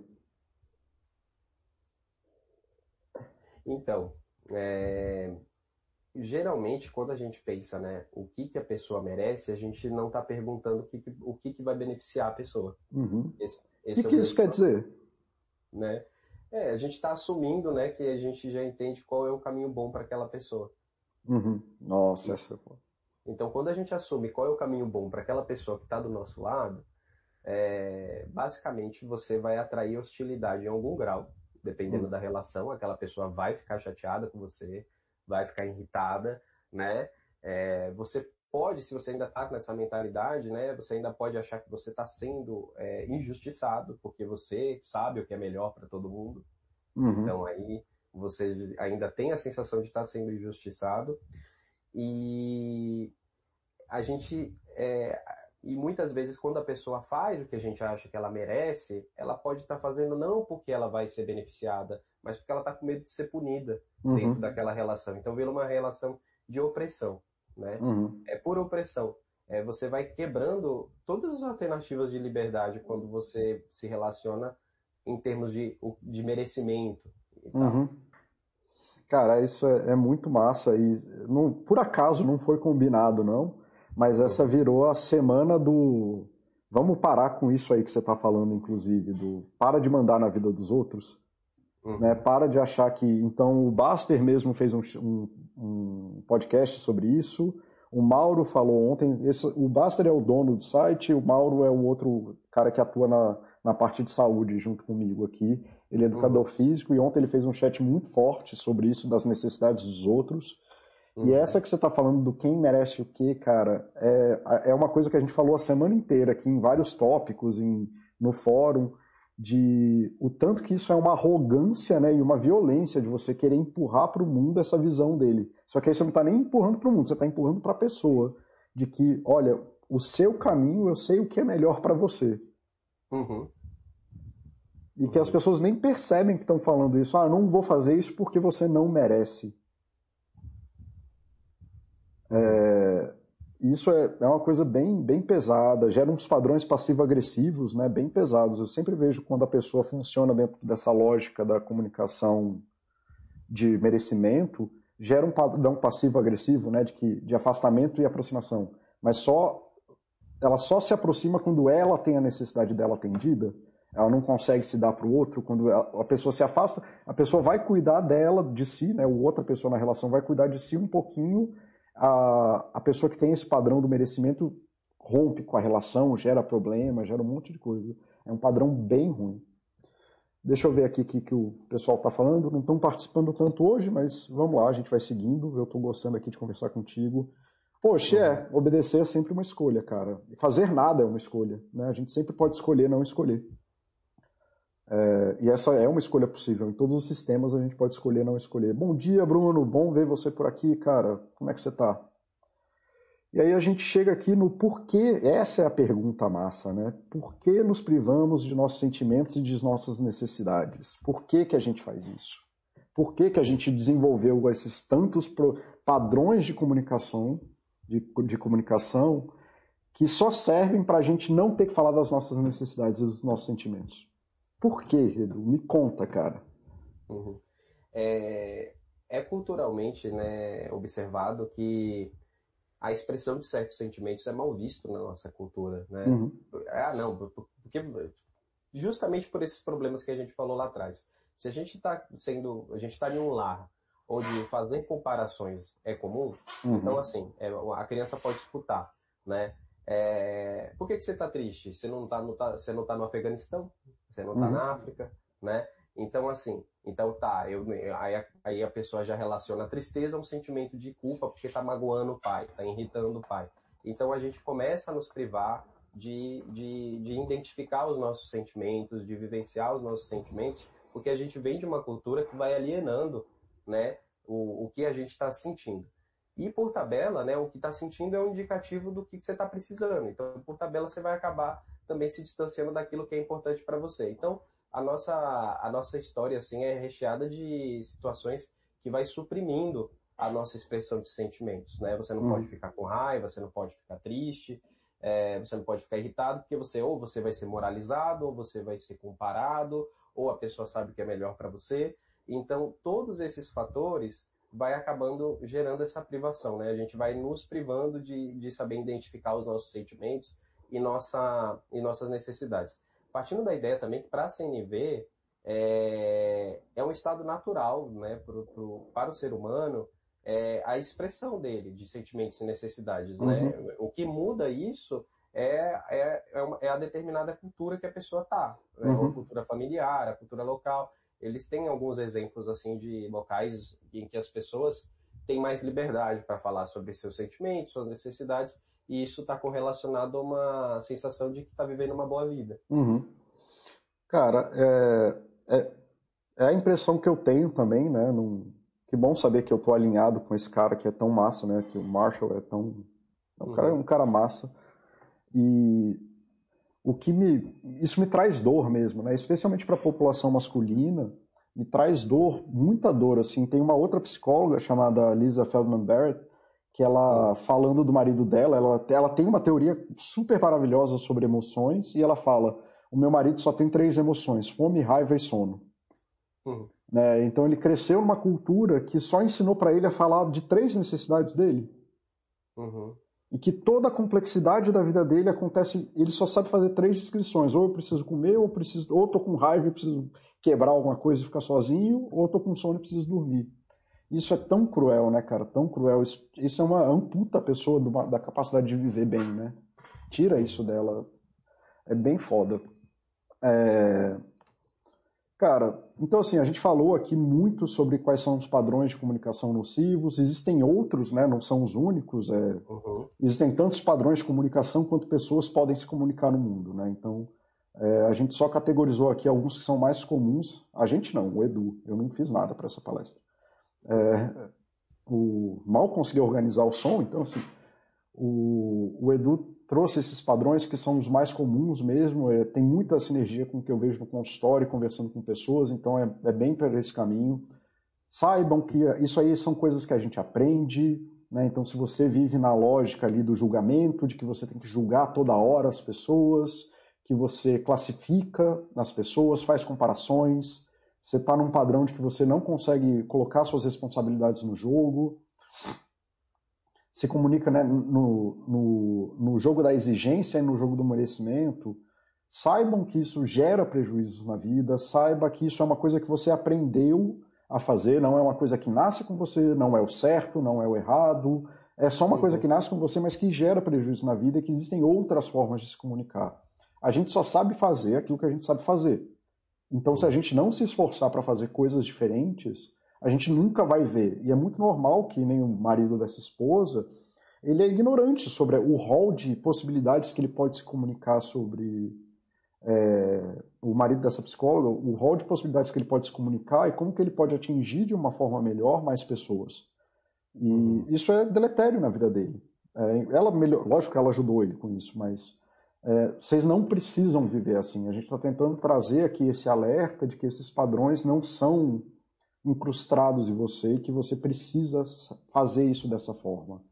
Então, é, geralmente, quando a gente pensa, né, o que, que a pessoa merece, a gente não está perguntando o, que, que, o que, que vai beneficiar a pessoa.
Uhum. Esse, esse o que, é que isso quer dizer?
Né? É, a gente está assumindo, né, que a gente já entende qual é o caminho bom para aquela pessoa.
Uhum. Nossa, essa é
Então, quando a gente assume qual é o caminho bom para aquela pessoa que está do nosso lado, é, basicamente você vai atrair hostilidade em algum grau. Dependendo uhum. da relação, aquela pessoa vai ficar chateada com você, vai ficar irritada, né? É, você pode, se você ainda está nessa mentalidade, né? Você ainda pode achar que você está sendo é, injustiçado, porque você sabe o que é melhor para todo mundo.
Uhum.
Então aí você ainda tem a sensação de estar tá sendo injustiçado. E a gente. É, e muitas vezes, quando a pessoa faz o que a gente acha que ela merece, ela pode estar tá fazendo não porque ela vai ser beneficiada, mas porque ela está com medo de ser punida uhum. dentro daquela relação. Então vira uma relação de opressão, né?
Uhum.
É por opressão. É, você vai quebrando todas as alternativas de liberdade quando você se relaciona em termos de, de merecimento.
Uhum. Cara, isso é, é, muito massa e não, por acaso não foi combinado, não, mas essa virou a semana do. Vamos parar com isso aí que você está falando, inclusive, do para de mandar na vida dos outros. Uhum. Né? Para de achar que. Então, o Baster mesmo fez um, um, um podcast sobre isso. O Mauro falou ontem. Esse, o Baster é o dono do site, o Mauro é o outro cara que atua na, na parte de saúde junto comigo aqui. Ele é educador uhum. físico e ontem ele fez um chat muito forte sobre isso, das necessidades dos outros. Uhum. E essa que você está falando do quem merece o quê, cara, é, é uma coisa que a gente falou a semana inteira aqui em vários tópicos, em, no fórum, de o tanto que isso é uma arrogância né, e uma violência de você querer empurrar para o mundo essa visão dele. Só que aí você não está nem empurrando para o mundo, você está empurrando para a pessoa. De que, olha, o seu caminho, eu sei o que é melhor para você.
Uhum.
E que as pessoas nem percebem que estão falando isso. Ah, não vou fazer isso porque você não merece. É, isso é, é uma coisa bem, bem pesada, gera uns padrões passivo-agressivos né, bem pesados. Eu sempre vejo quando a pessoa funciona dentro dessa lógica da comunicação de merecimento, gera um padrão passivo-agressivo né, de, que, de afastamento e aproximação. Mas só ela só se aproxima quando ela tem a necessidade dela atendida ela não consegue se dar para o outro, quando a pessoa se afasta, a pessoa vai cuidar dela, de si, né? O outra pessoa na relação vai cuidar de si um pouquinho, a, a pessoa que tem esse padrão do merecimento rompe com a relação, gera problema, gera um monte de coisa. É um padrão bem ruim. Deixa eu ver aqui o que, que o pessoal está falando. Não estão participando tanto hoje, mas vamos lá, a gente vai seguindo. Eu estou gostando aqui de conversar contigo. Poxa, é, obedecer é sempre uma escolha, cara. Fazer nada é uma escolha. Né? A gente sempre pode escolher não escolher. É, e essa é uma escolha possível. Em todos os sistemas a gente pode escolher não escolher. Bom dia, Bruno. Bom ver você por aqui, cara. Como é que você está? E aí a gente chega aqui no porquê. Essa é a pergunta massa, né? Por que nos privamos de nossos sentimentos e de nossas necessidades? Por que, que a gente faz isso? Por que, que a gente desenvolveu esses tantos padrões de comunicação, de, de comunicação, que só servem para a gente não ter que falar das nossas necessidades e dos nossos sentimentos? Por quê, Edu? Me conta, cara.
Uhum. É, é, culturalmente né, observado que a expressão de certos sentimentos é mal visto na nossa cultura. Né? Uhum. Ah, não, porque justamente por esses problemas que a gente falou lá atrás. Se a gente está sendo, a gente está em um lar onde fazer comparações é comum, uhum. então assim, é, a criança pode escutar, né? É, por que, que você está triste? Você não está tá, você não tá no Afeganistão? Você não está uhum. na África, né? Então, assim, então tá, eu, aí, aí a pessoa já relaciona a tristeza a um sentimento de culpa porque está magoando o pai, está irritando o pai. Então a gente começa a nos privar de, de, de identificar os nossos sentimentos, de vivenciar os nossos sentimentos, porque a gente vem de uma cultura que vai alienando né, o, o que a gente está sentindo. E por tabela, né, o que está sentindo é um indicativo do que você está precisando. Então, por tabela, você vai acabar também se distanciando daquilo que é importante para você. Então, a nossa, a nossa história assim é recheada de situações que vai suprimindo a nossa expressão de sentimentos, né? Você não hum. pode ficar com raiva, você não pode ficar triste, é, você não pode ficar irritado, porque você ou você vai ser moralizado, ou você vai ser comparado, ou a pessoa sabe que é melhor para você. Então, todos esses fatores vai acabando gerando essa privação, né? A gente vai nos privando de, de saber identificar os nossos sentimentos, e, nossa, e nossas necessidades. Partindo da ideia também que para a CNV é, é um estado natural né, pro, pro, para o ser humano é, a expressão dele de sentimentos e necessidades. Né? Uhum. Né? O que muda isso é, é, é, uma, é, a determinada cultura que a pessoa está. Né? Uhum. A cultura familiar, a cultura local. Eles têm alguns exemplos assim de locais em que as pessoas têm mais liberdade para falar sobre seus sentimentos, suas necessidades, e isso está correlacionado a uma sensação de que está vivendo uma boa vida.
Uhum. Cara, é, é, é, a impressão que eu tenho também, né? Num, que bom saber que eu tô alinhado com esse cara que é tão massa, né? Que o Marshall é tão. É um, uhum. cara, um cara massa. E o que me. Isso me traz dor mesmo, né? Especialmente para a população masculina, me traz dor, muita dor. Assim, tem uma outra psicóloga chamada Lisa Feldman Barrett que ela, falando do marido dela, ela, ela tem uma teoria super maravilhosa sobre emoções e ela fala: o meu marido só tem três emoções: fome, raiva e sono. Uhum. Né? Então ele cresceu numa cultura que só ensinou para ele a falar de três necessidades dele. Uhum. E que toda a complexidade da vida dele acontece, ele só sabe fazer três descrições: ou eu preciso comer, ou preciso, ou tô com raiva e preciso quebrar alguma coisa e ficar sozinho, ou tô com sono e preciso dormir. Isso é tão cruel, né, cara? Tão cruel. Isso, isso é uma amputa a pessoa do, da capacidade de viver bem, né? Tira isso dela. É bem foda. É... Cara, então assim, a gente falou aqui muito sobre quais são os padrões de comunicação nocivos. Existem outros, né? Não são os únicos. É... Uhum. Existem tantos padrões de comunicação quanto pessoas podem se comunicar no mundo, né? Então, é, a gente só categorizou aqui alguns que são mais comuns. A gente não, o Edu. Eu não fiz nada para essa palestra. É, o mal conseguiu organizar o som, então assim, o, o Edu trouxe esses padrões que são os mais comuns mesmo, é, tem muita sinergia com o que eu vejo no consultório, conversando com pessoas, então é, é bem para esse caminho. Saibam que isso aí são coisas que a gente aprende, né? então se você vive na lógica ali do julgamento, de que você tem que julgar toda hora as pessoas, que você classifica as pessoas, faz comparações, você está num padrão de que você não consegue colocar suas responsabilidades no jogo, se comunica né, no, no, no jogo da exigência e no jogo do merecimento, saibam que isso gera prejuízos na vida, saiba que isso é uma coisa que você aprendeu a fazer, não é uma coisa que nasce com você, não é o certo, não é o errado, é só uma uhum. coisa que nasce com você, mas que gera prejuízo na vida e que existem outras formas de se comunicar. A gente só sabe fazer aquilo que a gente sabe fazer. Então, se a gente não se esforçar para fazer coisas diferentes, a gente nunca vai ver. E é muito normal que nem o marido dessa esposa, ele é ignorante sobre o rol de possibilidades que ele pode se comunicar sobre é, o marido dessa psicóloga, o rol de possibilidades que ele pode se comunicar e como que ele pode atingir de uma forma melhor mais pessoas. E uhum. isso é deletério na vida dele. É, ela melhor, lógico que ela ajudou ele com isso, mas é, vocês não precisam viver assim. A gente está tentando trazer aqui esse alerta de que esses padrões não são incrustados em você e que você precisa fazer isso dessa forma.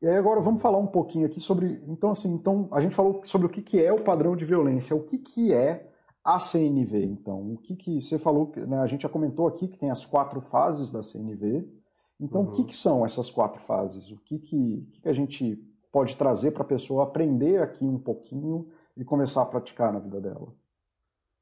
E aí agora vamos falar um pouquinho aqui sobre, então assim, então a gente falou sobre o que, que é o padrão de violência, o que, que é a CNV, então, o que que você falou, né, a gente já comentou aqui que tem as quatro fases da CNV, então uhum. o que, que são essas quatro fases? O que que, que, que a gente pode trazer para a pessoa aprender aqui um pouquinho e começar a praticar na vida dela?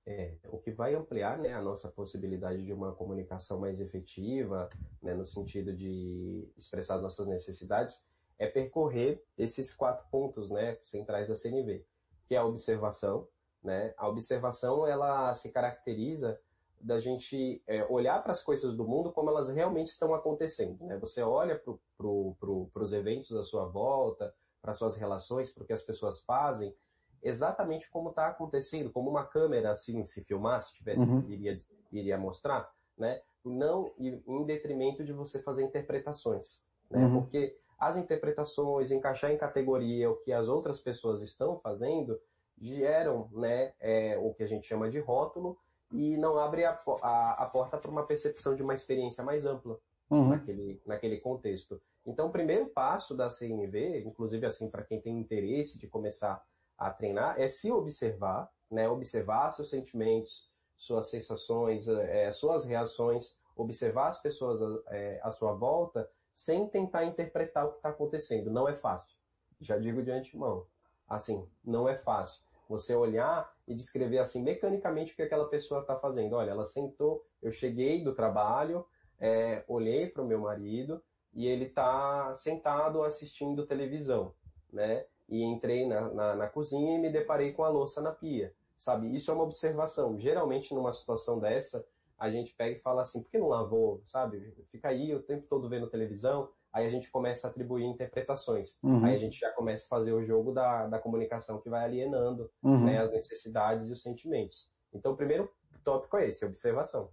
É, o que vai ampliar né, a nossa possibilidade de uma comunicação mais efetiva, né, no sentido de expressar nossas necessidades, é percorrer esses quatro pontos né, centrais da CNV, que é a observação. Né? A observação ela se caracteriza da gente é, olhar para as coisas do mundo como elas realmente estão acontecendo. Né? Você olha para pro, pro, os eventos à sua volta, para suas relações, para o que as pessoas fazem, exatamente como está acontecendo, como uma câmera assim se filmasse, tivesse uhum. iria iria mostrar, né? Não em detrimento de você fazer interpretações, né? Uhum. Porque as interpretações, encaixar em categoria o que as outras pessoas estão fazendo, geram, né, é, o que a gente chama de rótulo e não abre a, a, a porta para uma percepção de uma experiência mais ampla uhum. naquele, naquele contexto. Então, o primeiro passo da CNV, inclusive assim para quem tem interesse de começar a treinar é se observar, né? Observar seus sentimentos, suas sensações, é, suas reações, observar as pessoas é, à sua volta sem tentar interpretar o que está acontecendo. Não é fácil. Já digo de antemão. Assim, não é fácil. Você olhar e descrever assim mecanicamente o que aquela pessoa está fazendo. Olha, ela sentou, eu cheguei do trabalho, é, olhei para o meu marido e ele está sentado assistindo televisão, né? e entrei na, na, na, cozinha e me deparei com a louça na pia, sabe? Isso é uma observação. Geralmente, numa situação dessa, a gente pega e fala assim, por que não lavou, sabe? Fica aí o tempo todo vendo televisão, aí a gente começa a atribuir interpretações. Uhum. Aí a gente já começa a fazer o jogo da, da comunicação que vai alienando uhum. né, as necessidades e os sentimentos. Então, o primeiro tópico é esse, observação.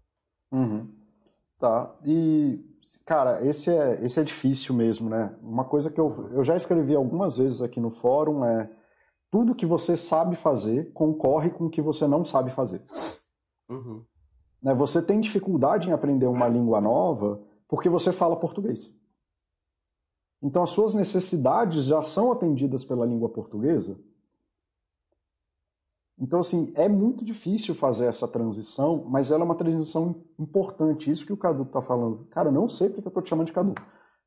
Uhum. Tá. E Cara, esse é, esse é difícil mesmo, né? Uma coisa que eu, eu já escrevi algumas vezes aqui no fórum é tudo que você sabe fazer concorre com o que você não sabe fazer. Uhum. Né? Você tem dificuldade em aprender uma língua nova porque você fala português. Então as suas necessidades já são atendidas pela língua portuguesa. Então, assim, é muito difícil fazer essa transição, mas ela é uma transição importante. Isso que o Cadu está falando. Cara, não sei porque eu estou te chamando de Cadu.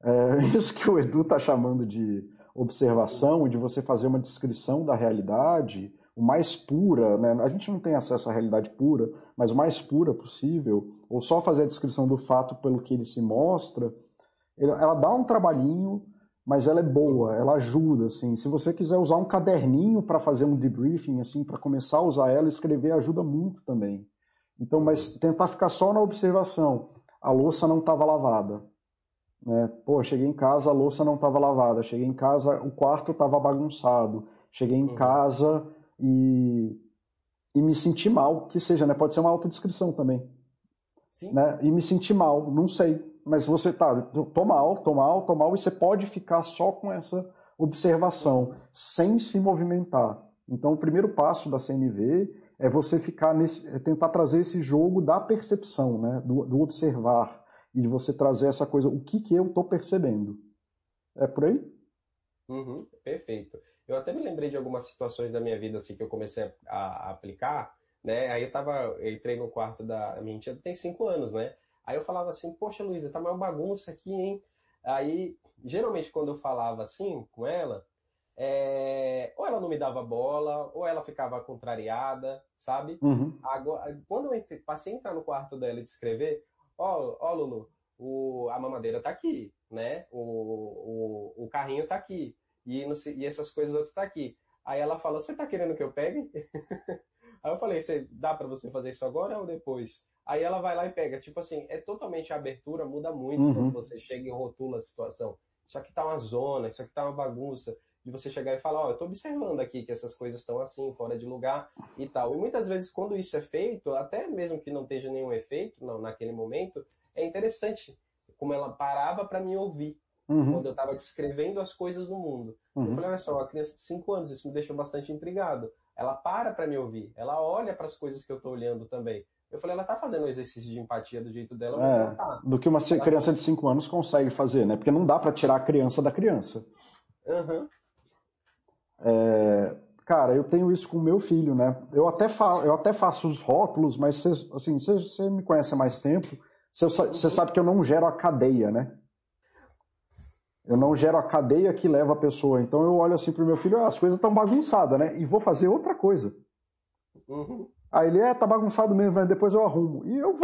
É <laughs> isso que o Edu está chamando de observação e de você fazer uma descrição da realidade o mais pura, né? a gente não tem acesso à realidade pura, mas o mais pura possível, ou só fazer a descrição do fato pelo que ele se mostra, ela dá um trabalhinho, mas ela é boa, ela ajuda, assim. Se você quiser usar um caderninho para fazer um debriefing, assim, para começar a usar ela, escrever ajuda muito também. Então, mas tentar ficar só na observação. A louça não estava lavada. Né? Pô, cheguei em casa, a louça não estava lavada. Cheguei em casa, o quarto estava bagunçado. Cheguei em uhum. casa e, e me senti mal, que seja, né? Pode ser uma autodescrição também. Sim. Né? E me senti mal, não sei mas você tá, tô mal, tô mal, tô mal, e você pode ficar só com essa observação, sem se movimentar. Então, o primeiro passo da CNV é você ficar nesse, é tentar trazer esse jogo da percepção, né, do, do observar, e de você trazer essa coisa, o que, que eu estou percebendo. É por aí?
Uhum, perfeito. Eu até me lembrei de algumas situações da minha vida assim que eu comecei a, a aplicar, né? Aí eu tava, eu entrei no quarto da minha tia, tem cinco anos, né? Aí eu falava assim, poxa Luísa, tá uma bagunça aqui, hein? Aí, geralmente quando eu falava assim com ela, é... ou ela não me dava bola, ou ela ficava contrariada, sabe? Uhum. Agora, quando eu passei a entrar no quarto dela e descrever, ó, ó Lulu, o... a mamadeira tá aqui, né? O, o... o carrinho tá aqui, e, não sei... e essas coisas outras tá aqui. Aí ela falou, você tá querendo que eu pegue? <laughs> Aí eu falei, dá para você fazer isso agora ou depois? Aí ela vai lá e pega. Tipo assim, é totalmente a abertura, muda muito uhum. quando você chega e rotula a situação. Isso aqui tá uma zona, isso aqui tá uma bagunça. De você chegar e falar, ó, oh, eu tô observando aqui que essas coisas estão assim, fora de lugar e tal. E muitas vezes, quando isso é feito, até mesmo que não esteja nenhum efeito não, naquele momento, é interessante como ela parava para me ouvir. Uhum. Quando eu estava descrevendo as coisas no mundo. Uhum. Eu falei, olha só, uma criança de 5 anos, isso me deixou bastante intrigado. Ela para para me ouvir, ela olha para as coisas que eu estou olhando também. Eu falei, ela tá fazendo o exercício de empatia do jeito dela, mas é, ela tá.
Do que uma ela criança de 5 anos consegue fazer, né? Porque não dá para tirar a criança da criança.
Uhum.
É, cara, eu tenho isso com o meu filho, né? Eu até, fa eu até faço os rótulos, mas cê, assim, você me conhece há mais tempo, você uhum. sabe que eu não gero a cadeia, né? Eu não gero a cadeia que leva a pessoa. Então eu olho assim pro meu filho, ah, as coisas estão bagunçadas, né? E vou fazer outra coisa.
Uhum.
Aí ele, é, tá bagunçado mesmo, né? depois eu arrumo. E eu vou.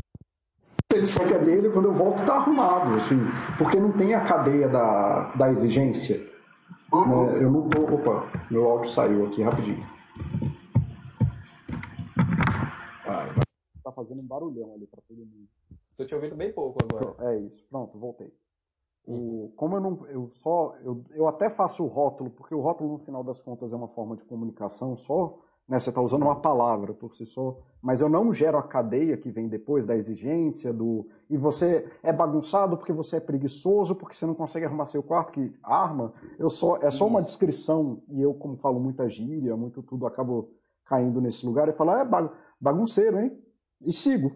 Ele sai a dele, quando eu volto tá arrumado, assim. Porque não tem a cadeia da, da exigência. Uhum. Né? Eu não tô. Opa, meu áudio saiu aqui rapidinho. Vai, vai. Tá fazendo um barulhão ali pra todo mundo.
Tô te ouvindo bem pouco agora.
É isso, pronto, voltei. O, como eu não, eu só, eu, eu até faço o rótulo, porque o rótulo no final das contas é uma forma de comunicação só, né? Você está usando uma palavra por si só, mas eu não gero a cadeia que vem depois da exigência do e você é bagunçado porque você é preguiçoso porque você não consegue arrumar seu quarto que arma. Eu só é só uma descrição e eu como falo muita gíria, muito tudo acabo caindo nesse lugar e falo ah, é bagunceiro, hein? E sigo,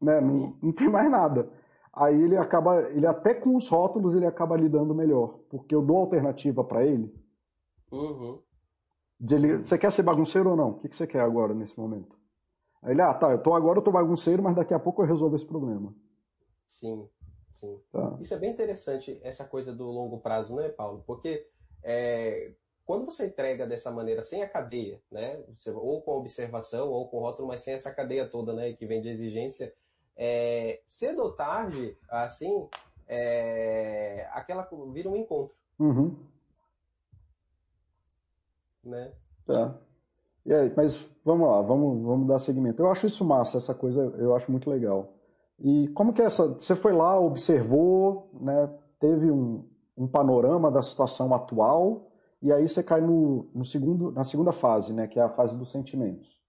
né? Não, não tem mais nada. Aí ele acaba, ele até com os rótulos ele acaba lidando melhor, porque eu dou alternativa para ele.
Uhum.
Ele, você quer ser bagunceiro ou não? O que, que você quer agora, nesse momento? Aí ele, ah, tá, eu tô, agora eu tô bagunceiro, mas daqui a pouco eu resolvo esse problema.
Sim, sim. Tá. Isso é bem interessante, essa coisa do longo prazo, né, Paulo? Porque é, quando você entrega dessa maneira, sem a cadeia, né, ou com observação, ou com rótulo, mas sem essa cadeia toda, né, que vem de exigência, é, cedo ou tarde, assim, é, aquela vira um encontro.
Uhum
né?
Tá. E aí, mas vamos lá, vamos, vamos dar seguimento. Eu acho isso massa, essa coisa eu acho muito legal. E como que é essa? Você foi lá, observou, né? Teve um, um panorama da situação atual e aí você cai no, no segundo, na segunda fase, né? Que é a fase dos sentimentos.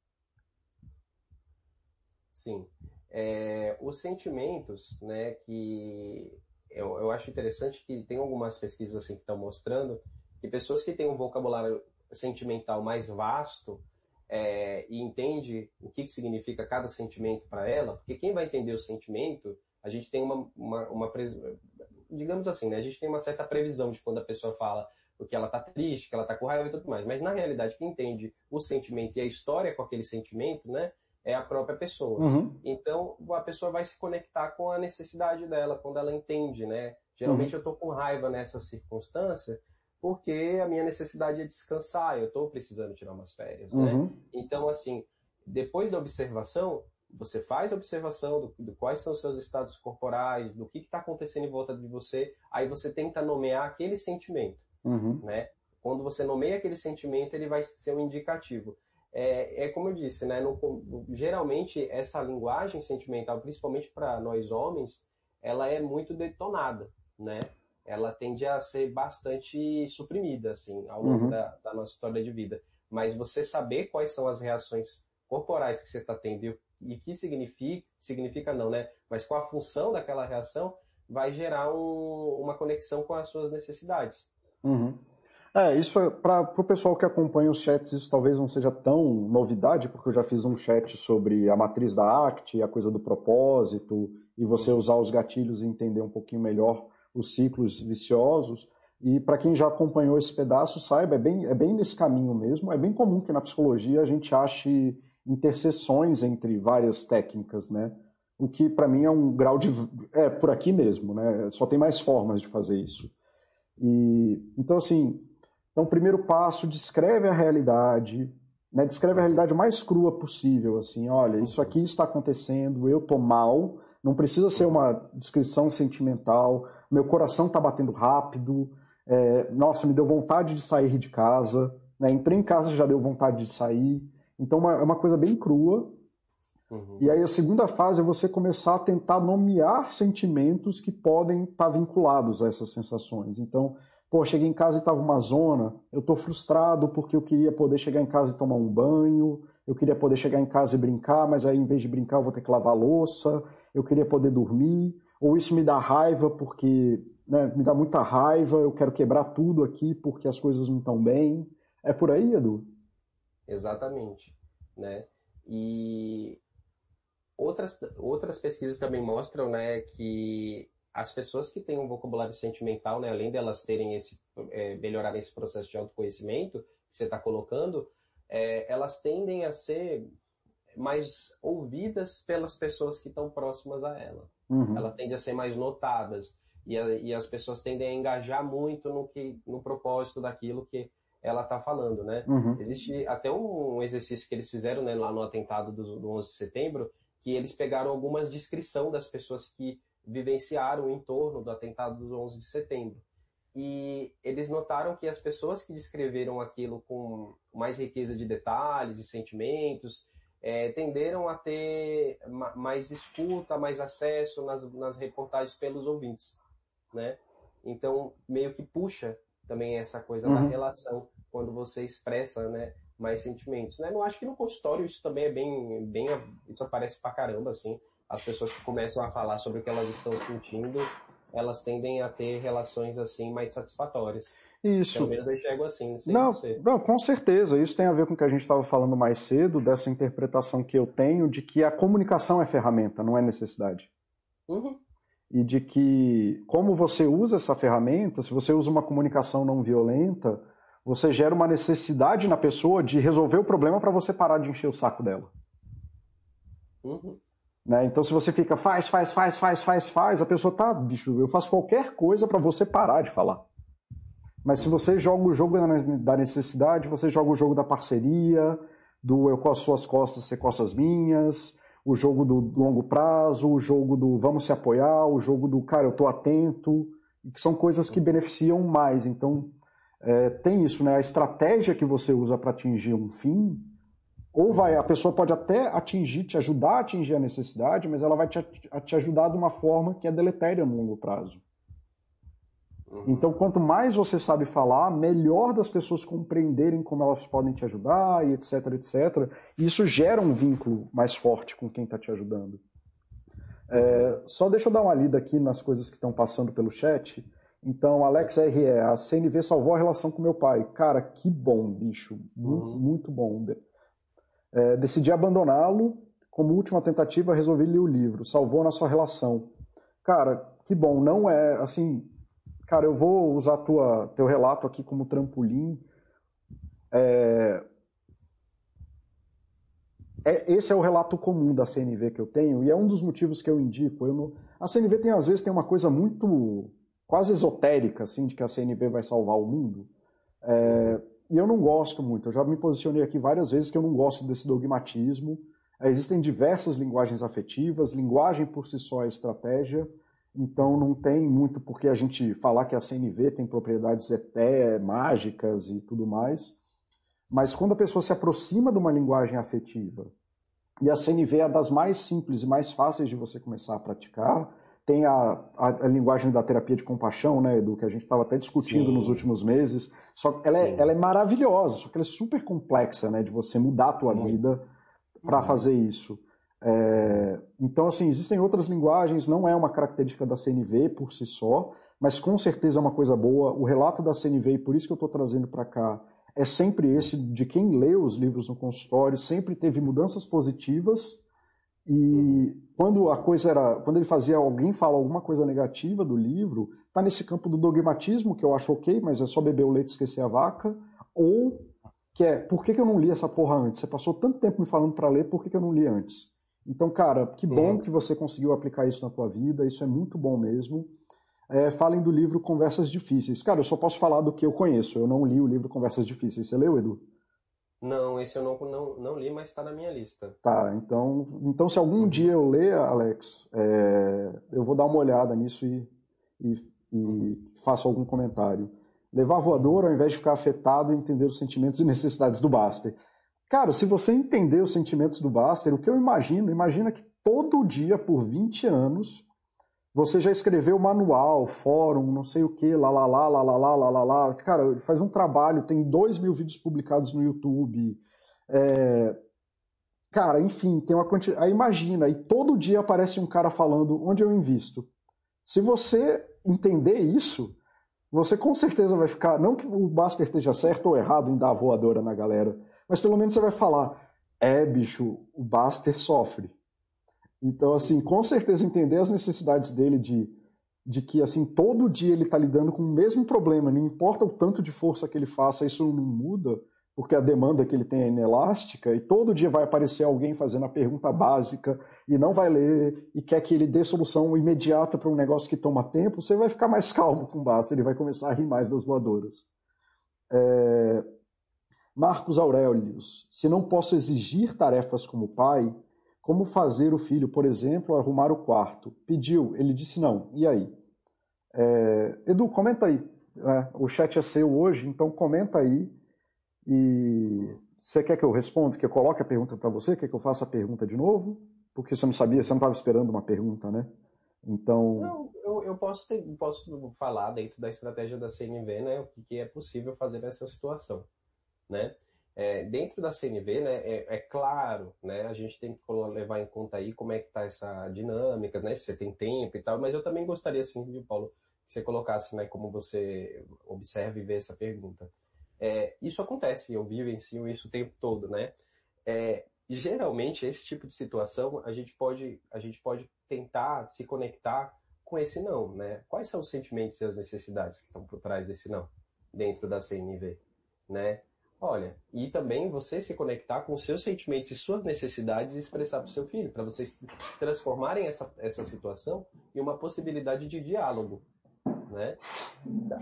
Sim. É, os sentimentos, né? Que eu, eu acho interessante que tem algumas pesquisas assim que estão mostrando que pessoas que têm um vocabulário sentimental mais vasto é, e entende o que, que significa cada sentimento para ela, porque quem vai entender o sentimento, a gente tem uma, uma, uma, digamos assim, né? A gente tem uma certa previsão de quando a pessoa fala, porque ela tá triste, que ela tá com raiva e tudo mais. Mas na realidade, quem entende o sentimento e a história com aquele sentimento, né, é a própria pessoa. Uhum. Então, a pessoa vai se conectar com a necessidade dela, quando ela entende, né? Geralmente uhum. eu tô com raiva nessa circunstância, porque a minha necessidade é descansar, eu estou precisando tirar umas férias, né? Uhum. Então, assim, depois da observação, você faz a observação do, do quais são os seus estados corporais, do que está acontecendo em volta de você, aí você tenta nomear aquele sentimento, uhum. né? Quando você nomeia aquele sentimento, ele vai ser um indicativo. É, é como eu disse, né? No, geralmente, essa linguagem sentimental, principalmente para nós homens, ela é muito detonada, né? ela tende a ser bastante suprimida, assim, ao longo uhum. da, da, nossa história de vida. Mas você saber quais são as reações corporais que você está tendo e, e que significa, significa não, né? Mas qual a função daquela reação vai gerar um, uma conexão com as suas necessidades.
Uhum. É, isso é, para o pessoal que acompanha os chats, isso talvez não seja tão novidade, porque eu já fiz um chat sobre a matriz da ACT, a coisa do propósito, e você usar os gatilhos e entender um pouquinho melhor os ciclos viciosos. E para quem já acompanhou esse pedaço, saiba, é bem, é bem nesse caminho mesmo. É bem comum que na psicologia a gente ache interseções entre várias técnicas, né? O que para mim é um grau de. É por aqui mesmo, né? Só tem mais formas de fazer isso. E, então, assim, então, o primeiro passo, descreve a realidade, né? descreve a realidade mais crua possível, assim, olha, isso aqui está acontecendo, eu tô mal, não precisa ser uma descrição sentimental, meu coração está batendo rápido, é, nossa, me deu vontade de sair de casa, né? entrei em casa já deu vontade de sair. Então uma, é uma coisa bem crua. Uhum. E aí a segunda fase é você começar a tentar nomear sentimentos que podem estar tá vinculados a essas sensações. Então, pô, cheguei em casa e estava uma zona, eu estou frustrado porque eu queria poder chegar em casa e tomar um banho, eu queria poder chegar em casa e brincar, mas aí em vez de brincar eu vou ter que lavar louça, eu queria poder dormir ou isso me dá raiva porque né, me dá muita raiva, eu quero quebrar tudo aqui porque as coisas não estão bem. É por aí, Edu?
Exatamente. Né? E outras, outras pesquisas também mostram né, que as pessoas que têm um vocabulário sentimental, né, além delas terem esse, é, melhorar esse processo de autoconhecimento que você está colocando, é, elas tendem a ser mais ouvidas pelas pessoas que estão próximas a ela. Uhum. Elas tendem a ser mais notadas e, a, e, as pessoas tendem a engajar muito no que no propósito daquilo que ela está falando, né? Uhum. Existe até um exercício que eles fizeram né, lá no atentado do, do 11 de setembro, que eles pegaram algumas descrições das pessoas que vivenciaram o entorno do atentado do 11 de setembro. E eles notaram que as pessoas que descreveram aquilo com mais riqueza de detalhes e sentimentos é, tenderam a ter mais escuta, mais acesso nas, nas reportagens pelos ouvintes, né? Então, meio que puxa também essa coisa uhum. da relação quando você expressa, né, mais sentimentos, né? Não acho que no consultório isso também é bem, bem, isso aparece pra caramba, assim. As pessoas que começam a falar sobre o que elas estão sentindo, elas tendem a ter relações assim mais satisfatórias.
Isso.
Pelo menos eu enxergo assim.
Não, não, com certeza. Isso tem a ver com o que a gente estava falando mais cedo, dessa interpretação que eu tenho de que a comunicação é ferramenta, não é necessidade. Uhum. E de que, como você usa essa ferramenta, se você usa uma comunicação não violenta, você gera uma necessidade na pessoa de resolver o problema para você parar de encher o saco dela. Uhum. Né? Então, se você fica faz, faz, faz, faz, faz, faz, a pessoa tá, bicho, eu faço qualquer coisa para você parar de falar. Mas se você joga o jogo da necessidade, você joga o jogo da parceria, do eu as suas costas, você com as minhas, o jogo do longo prazo, o jogo do vamos se apoiar, o jogo do cara, eu tô atento, que são coisas que beneficiam mais. Então, é, tem isso, né? A estratégia que você usa para atingir um fim, ou vai, a pessoa pode até atingir, te ajudar a atingir a necessidade, mas ela vai te, te ajudar de uma forma que é deletéria no longo prazo. Uhum. Então, quanto mais você sabe falar, melhor das pessoas compreenderem como elas podem te ajudar e etc, etc. E isso gera um vínculo mais forte com quem está te ajudando. É, só deixa eu dar uma lida aqui nas coisas que estão passando pelo chat. Então, Alex RE, a CNV salvou a relação com meu pai. Cara, que bom, bicho. Muito, uhum. muito bom. É, decidi abandoná-lo. Como última tentativa, resolvi ler o livro. Salvou na sua relação. Cara, que bom. Não é, assim, Cara, eu vou usar tua, teu relato aqui como trampolim. É... É, esse é o relato comum da CNV que eu tenho e é um dos motivos que eu indico. Eu não... A CNV tem às vezes tem uma coisa muito quase esotérica, assim, de que a CNV vai salvar o mundo. É... E eu não gosto muito. Eu já me posicionei aqui várias vezes que eu não gosto desse dogmatismo. Existem diversas linguagens afetivas, linguagem por si só é estratégia, então não tem muito por que a gente falar que a CNV tem propriedades até mágicas e tudo mais. Mas quando a pessoa se aproxima de uma linguagem afetiva, e a CNV é das mais simples e mais fáceis de você começar a praticar, tem a, a, a linguagem da terapia de compaixão, né, Edu, que a gente estava até discutindo Sim. nos últimos meses. Só ela é, ela é maravilhosa, só que ela é super complexa, né, de você mudar a tua vida para uhum. fazer isso. É, então, assim, existem outras linguagens, não é uma característica da CNV por si só, mas com certeza é uma coisa boa. O relato da CNV, e por isso que eu estou trazendo para cá, é sempre esse de quem lê os livros no consultório, sempre teve mudanças positivas. E quando a coisa era, quando ele fazia alguém falar alguma coisa negativa do livro, tá nesse campo do dogmatismo que eu acho ok, mas é só beber o leite e esquecer a vaca, ou que é, por que, que eu não li essa porra antes? Você passou tanto tempo me falando para ler, por que, que eu não li antes? Então, cara, que bom uhum. que você conseguiu aplicar isso na tua vida, isso é muito bom mesmo. É, falem do livro Conversas Difíceis. Cara, eu só posso falar do que eu conheço, eu não li o livro Conversas Difíceis. Você leu, Edu?
Não, esse eu não, não, não li, mas está na minha lista.
Tá, então, então se algum uhum. dia eu ler, Alex, é, eu vou dar uma olhada nisso e, e, e uhum. faço algum comentário. Levar voador ao invés de ficar afetado e entender os sentimentos e necessidades do Baster. Cara, se você entender os sentimentos do Baster, o que eu imagino, imagina que todo dia por 20 anos você já escreveu manual, fórum, não sei o que, lá, lá, lá, lá, lá, lá, lá, lá, lá. Cara, ele faz um trabalho, tem dois mil vídeos publicados no YouTube. É... Cara, enfim, tem uma quantidade. Aí imagina, e todo dia aparece um cara falando onde eu invisto. Se você entender isso, você com certeza vai ficar. Não que o Buster esteja certo ou errado em dar voadora na galera, mas pelo menos você vai falar: é, bicho, o Buster sofre. Então, assim, com certeza entender as necessidades dele de, de que, assim, todo dia ele está lidando com o mesmo problema, não importa o tanto de força que ele faça, isso não muda, porque a demanda que ele tem é inelástica, e todo dia vai aparecer alguém fazendo a pergunta básica e não vai ler e quer que ele dê solução imediata para um negócio que toma tempo, você vai ficar mais <laughs> calmo com o Basta, ele vai começar a rir mais das voadoras. É... Marcos Aurelius, se não posso exigir tarefas como pai, como fazer o filho, por exemplo, arrumar o quarto? Pediu, ele disse não. E aí? É... Edu, comenta aí. É, o chat é seu hoje, então comenta aí e você quer que eu responda, que eu coloque a pergunta para você? Quer que eu faça a pergunta de novo? Porque você não sabia, você não estava esperando uma pergunta, né? Então.
Não, eu, eu posso, ter, posso falar dentro da estratégia da CNV, né? O que, que é possível fazer nessa situação, né? É, dentro da CNV, né, é, é, claro, né, a gente tem que levar em conta aí como é que está essa dinâmica, né, se você tem tempo e tal, mas eu também gostaria, assim, de Paulo, que você colocasse, né, como você observa e vê essa pergunta. É, isso acontece, eu vivencio isso o tempo todo, né? É, geralmente, esse tipo de situação, a gente pode, a gente pode tentar se conectar com esse não, né? Quais são os sentimentos e as necessidades que estão por trás desse não, dentro da CNV, né? Olha, e também você se conectar com seus sentimentos e suas necessidades e expressar para o seu filho, para vocês transformarem essa, essa situação em uma possibilidade de diálogo, né?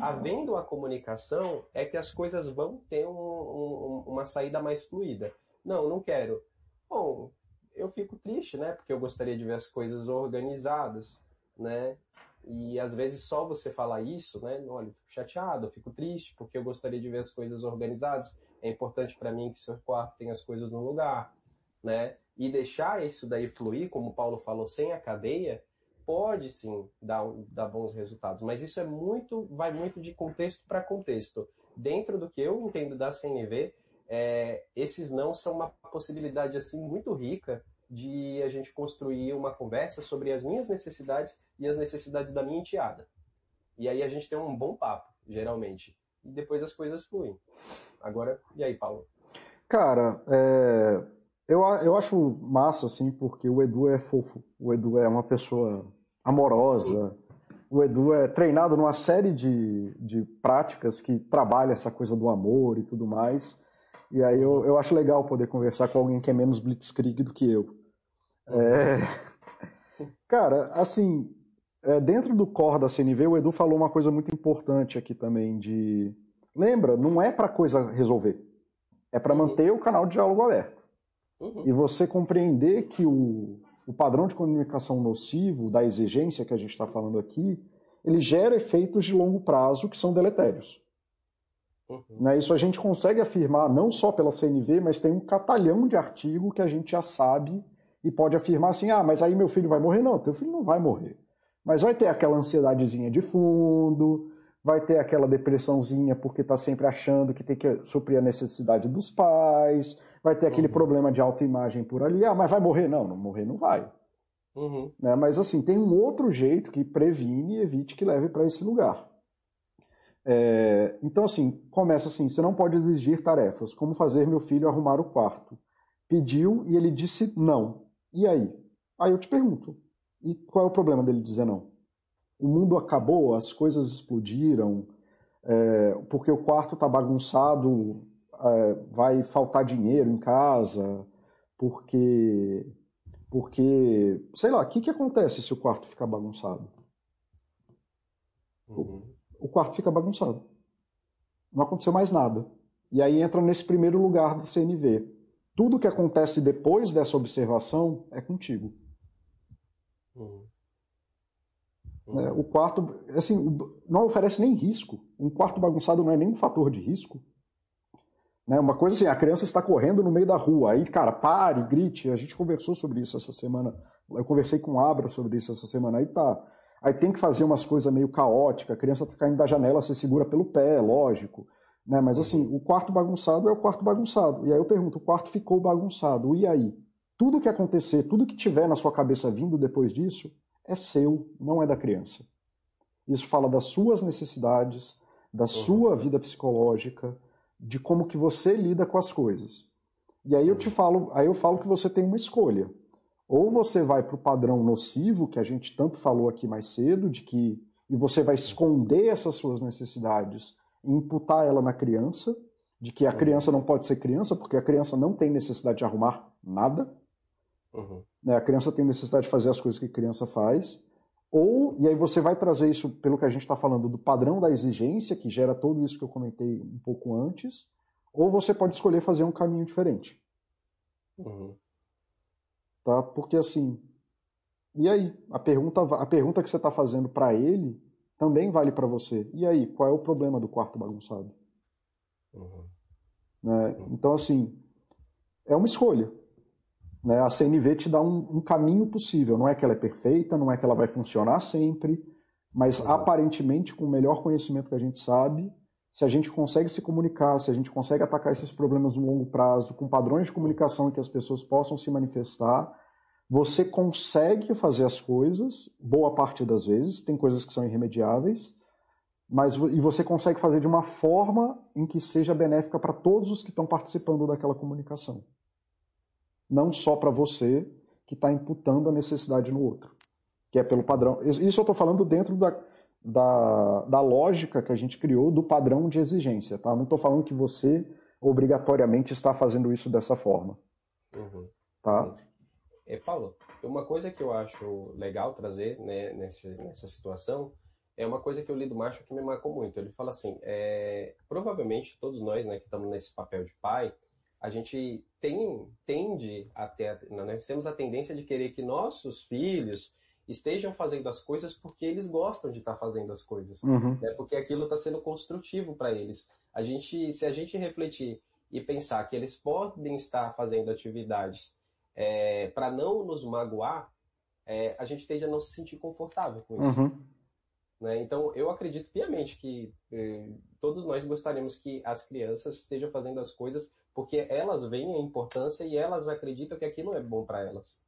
Havendo a comunicação, é que as coisas vão ter um, um, uma saída mais fluida. Não, não quero. Bom, eu fico triste, né? Porque eu gostaria de ver as coisas organizadas, né? E às vezes só você falar isso, né? Olha, eu fico chateado, eu fico triste porque eu gostaria de ver as coisas organizadas. É importante para mim que seu quarto tenha as coisas no lugar, né? E deixar isso daí fluir, como o Paulo falou, sem a cadeia, pode sim dar, dar bons resultados, mas isso é muito, vai muito de contexto para contexto. Dentro do que eu entendo da CNV, é, esses não são uma possibilidade assim muito rica de a gente construir uma conversa sobre as minhas necessidades e as necessidades da minha enteada. E aí a gente tem um bom papo, geralmente. E depois as coisas fluem. Agora, e aí, Paulo?
Cara, é, eu, eu acho massa, assim, porque o Edu é fofo. O Edu é uma pessoa amorosa. o Edu é treinado numa série de, de práticas que trabalha essa coisa do amor e tudo mais. E aí eu, eu acho legal poder conversar com alguém que é menos blitzkrieg do que eu. É... <laughs> Cara, assim, é, dentro do core da CNV, o Edu falou uma coisa muito importante aqui também de... Lembra, não é para coisa resolver. É para uhum. manter o canal de diálogo aberto. Uhum. E você compreender que o, o padrão de comunicação nocivo, da exigência que a gente está falando aqui, ele gera efeitos de longo prazo que são deletérios. Uhum. Né, isso a gente consegue afirmar não só pela CNV, mas tem um catalhão de artigo que a gente já sabe e pode afirmar assim: ah, mas aí meu filho vai morrer. Não, teu filho não vai morrer. Mas vai ter aquela ansiedadezinha de fundo, vai ter aquela depressãozinha porque está sempre achando que tem que suprir a necessidade dos pais, vai ter aquele uhum. problema de autoimagem por ali. Ah, mas vai morrer? Não, não morrer não vai. Uhum. Né? Mas assim, tem um outro jeito que previne e evite que leve para esse lugar. É, então, assim, começa assim: você não pode exigir tarefas. Como fazer meu filho arrumar o quarto? Pediu e ele disse não. E aí? Aí eu te pergunto: e qual é o problema dele dizer não? O mundo acabou, as coisas explodiram, é, porque o quarto está bagunçado, é, vai faltar dinheiro em casa, porque. Porque, sei lá, o que, que acontece se o quarto ficar bagunçado? Uhum. O, o quarto fica bagunçado. Não aconteceu mais nada. E aí entra nesse primeiro lugar do CNV. Tudo que acontece depois dessa observação é contigo. Uhum. Uhum. O quarto, assim, não oferece nem risco. Um quarto bagunçado não é nem um fator de risco. Né? Uma coisa assim, a criança está correndo no meio da rua, aí, cara, pare, grite. A gente conversou sobre isso essa semana. Eu conversei com o Abra sobre isso essa semana. Aí tá. Aí tem que fazer umas coisas meio caóticas. A criança está caindo da janela, você segura pelo pé, lógico. Né? Mas assim, o quarto bagunçado é o quarto bagunçado. E aí eu pergunto, o quarto ficou bagunçado. E aí? Tudo que acontecer, tudo que tiver na sua cabeça vindo depois disso, é seu, não é da criança. Isso fala das suas necessidades, da uhum. sua vida psicológica, de como que você lida com as coisas. E aí eu te falo, aí eu falo que você tem uma escolha. Ou você vai para o padrão nocivo que a gente tanto falou aqui mais cedo, de que e você vai esconder essas suas necessidades e imputar ela na criança, de que a uhum. criança não pode ser criança porque a criança não tem necessidade de arrumar nada. Uhum. Né? A criança tem necessidade de fazer as coisas que a criança faz. Ou, e aí você vai trazer isso pelo que a gente está falando do padrão da exigência, que gera tudo isso que eu comentei um pouco antes, ou você pode escolher fazer um caminho diferente. Uhum. Tá? Porque assim, e aí? A pergunta, a pergunta que você está fazendo para ele também vale para você. E aí, qual é o problema do quarto bagunçado? Uhum. Né? Então, assim, é uma escolha. Né? A CNV te dá um, um, caminho possível. Não é que ela é perfeita, não é que ela vai funcionar sempre, mas uhum. aparentemente, com o melhor conhecimento que a gente sabe, se a gente consegue se comunicar, se a gente consegue atacar esses problemas no longo prazo, com padrões de comunicação em que as pessoas possam se manifestar, você consegue fazer as coisas, boa parte das vezes, tem coisas que são irremediáveis, mas e você consegue fazer de uma forma em que seja benéfica para todos os que estão participando daquela comunicação não só para você que está imputando a necessidade no outro, que é pelo padrão. Isso eu estou falando dentro da, da, da, lógica que a gente criou do padrão de exigência, tá? Não estou falando que você obrigatoriamente está fazendo isso dessa forma, uhum. tá?
É, Paulo, uma coisa que eu acho legal trazer né, nessa, nessa situação é uma coisa que eu li do Macho que me marcou muito. Ele fala assim, é, provavelmente todos nós né, que estamos nesse papel de pai, a gente tem, tende a ter, nós temos a tendência de querer que nossos filhos estejam fazendo as coisas porque eles gostam de estar fazendo as coisas, uhum. né? porque aquilo está sendo construtivo para eles. A gente, se a gente refletir e pensar que eles podem estar fazendo atividades é, para não nos magoar, é, a gente tende a não se sentir confortável com isso. Uhum. Né? Então, eu acredito piamente que eh, todos nós gostaríamos que as crianças estejam fazendo as coisas porque elas veem a importância e elas acreditam que aquilo é bom para elas.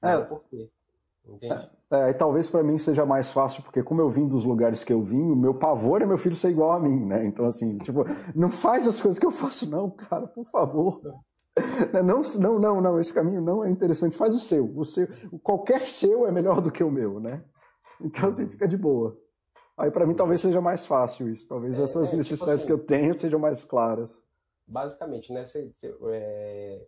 É. Não por quê.
Entende? É, é, e talvez para mim seja mais fácil, porque como eu vim dos lugares que eu vim, o meu pavor é meu filho ser igual a mim, né? Então, assim, tipo, não faz as coisas que eu faço, não, cara, por favor. Não, não, não, não, esse caminho não é interessante, faz o seu. O seu qualquer seu é melhor do que o meu, né? Então, assim, fica de boa. Aí, para mim, talvez seja mais fácil isso. Talvez é, essas é, tipo necessidades tipo assim, que eu tenho sejam mais claras.
Basicamente, né? Cê, cê, é...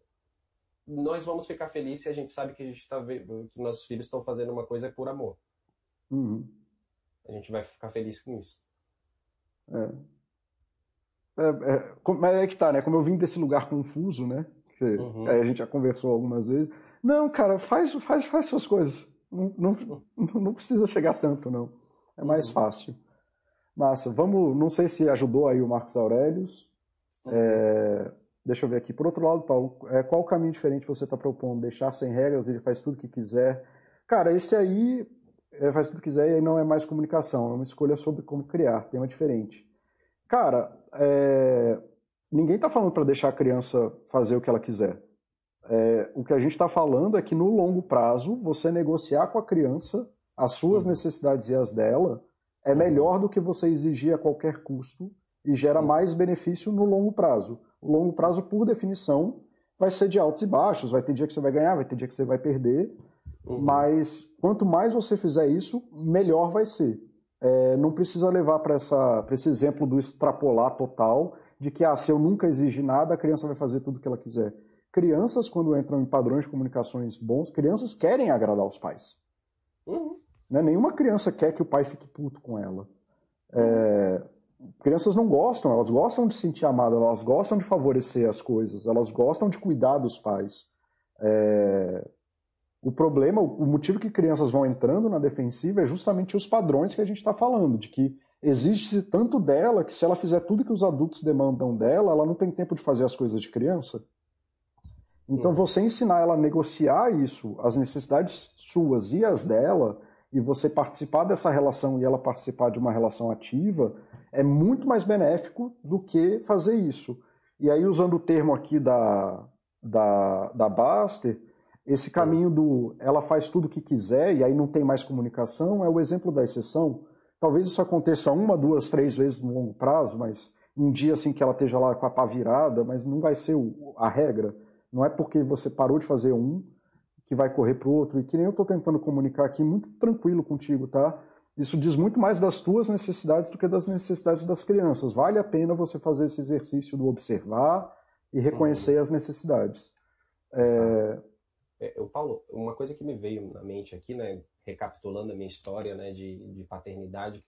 Nós vamos ficar felizes se a gente sabe que a gente tá vendo, que nossos filhos estão fazendo uma coisa por amor.
Uhum.
A gente vai ficar feliz com isso.
É. É, é, mas é que tá, né? Como eu vim desse lugar confuso, né? Que, uhum. a gente já conversou algumas vezes. Não, cara, faz, faz, faz suas coisas. Não, não, não precisa chegar tanto, não. É mais uhum. fácil. Massa, vamos. Não sei se ajudou aí o Marcos Aurelius. É, deixa eu ver aqui. Por outro lado, Paulo, é, qual o caminho diferente você está propondo? Deixar sem regras, ele faz tudo o que quiser. Cara, esse aí é, faz tudo o que quiser e aí não é mais comunicação, é uma escolha sobre como criar, tema diferente. Cara, é, ninguém está falando para deixar a criança fazer o que ela quiser. É, o que a gente está falando é que no longo prazo, você negociar com a criança as suas necessidades e as dela é melhor do que você exigir a qualquer custo e gera mais benefício no longo prazo. O longo prazo, por definição, vai ser de altos e baixos, vai ter dia que você vai ganhar, vai ter dia que você vai perder, uhum. mas quanto mais você fizer isso, melhor vai ser. É, não precisa levar para esse exemplo do extrapolar total, de que ah, se eu nunca exigir nada, a criança vai fazer tudo o que ela quiser. Crianças, quando entram em padrões de comunicações bons, crianças querem agradar os pais. Uhum. Né? Nenhuma criança quer que o pai fique puto com ela. É, crianças não gostam, elas gostam de se sentir amadas, elas gostam de favorecer as coisas, elas gostam de cuidar dos pais. É, o problema, o motivo que crianças vão entrando na defensiva é justamente os padrões que a gente está falando, de que existe tanto dela que se ela fizer tudo que os adultos demandam dela, ela não tem tempo de fazer as coisas de criança. Então, você ensinar ela a negociar isso, as necessidades suas e as dela, e você participar dessa relação e ela participar de uma relação ativa, é muito mais benéfico do que fazer isso. E aí, usando o termo aqui da, da, da Baster, esse caminho do ela faz tudo o que quiser e aí não tem mais comunicação é o exemplo da exceção. Talvez isso aconteça uma, duas, três vezes no longo prazo, mas um dia assim que ela esteja lá com a pá virada, mas não vai ser a regra. Não é porque você parou de fazer um que vai correr para o outro. E que nem eu estou tentando comunicar aqui, muito tranquilo contigo, tá? Isso diz muito mais das tuas necessidades do que das necessidades das crianças. Vale a pena você fazer esse exercício do observar e reconhecer uhum. as necessidades.
É, é, eu, Paulo, uma coisa que me veio na mente aqui, né, recapitulando a minha história né, de, de paternidade,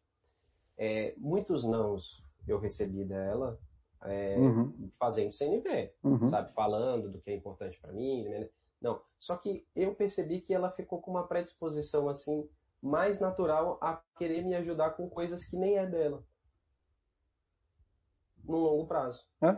é, muitos nãos eu recebi dela é, uhum. fazendo CNV, uhum. sabe, falando do que é importante para mim, né? não. Só que eu percebi que ela ficou com uma predisposição assim mais natural a querer me ajudar com coisas que nem é dela, no longo prazo.
É?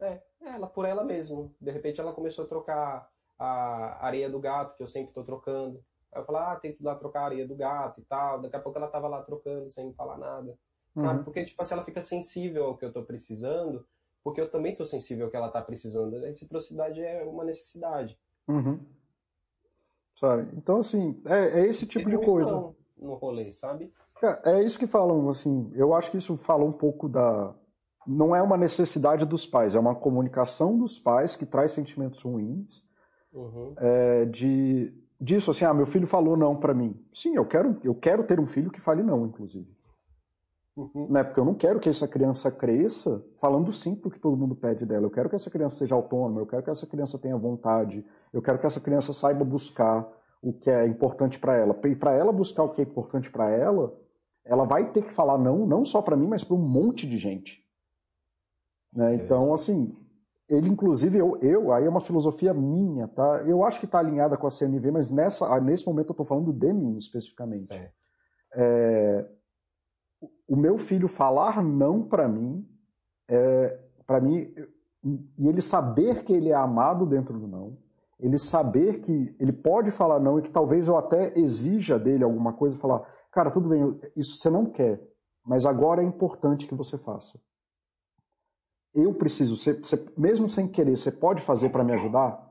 É, ela por ela mesma. De repente ela começou a trocar a areia do gato, que eu sempre estou trocando. Aí eu falo, ah, tem que ir lá trocar a areia do gato e tal. Daqui a pouco ela tava lá trocando sem falar nada. Uhum. Sabe? Porque, tipo assim, ela fica sensível ao que eu estou precisando, porque eu também estou sensível ao que ela está precisando. A reciprocidade é uma necessidade.
Uhum. Sabe? Então, assim, é, é esse tipo de coisa.
No rolê, sabe?
É, é isso que falam, assim, eu acho que isso fala um pouco da. Não é uma necessidade dos pais, é uma comunicação dos pais que traz sentimentos ruins Uhum. É, de, disso, assim, ah, meu filho falou não para mim. Sim, eu quero, eu quero ter um filho que fale não, inclusive. Uhum. Né? Porque eu não quero que essa criança cresça falando sim pro que todo mundo pede dela. Eu quero que essa criança seja autônoma, eu quero que essa criança tenha vontade, eu quero que essa criança saiba buscar o que é importante para ela. E para ela buscar o que é importante para ela, ela vai ter que falar não, não só para mim, mas para um monte de gente. Né? É. Então, assim, ele inclusive eu, eu aí é uma filosofia minha, tá? Eu acho que está alinhada com a CNV, mas nessa ah, nesse momento eu estou falando de mim especificamente. É. É, o meu filho falar não para mim, é, para mim e ele saber que ele é amado dentro do não, ele saber que ele pode falar não e que talvez eu até exija dele alguma coisa, falar, cara, tudo bem, isso você não quer, mas agora é importante que você faça eu preciso, você, você, mesmo sem querer, você pode fazer para me ajudar?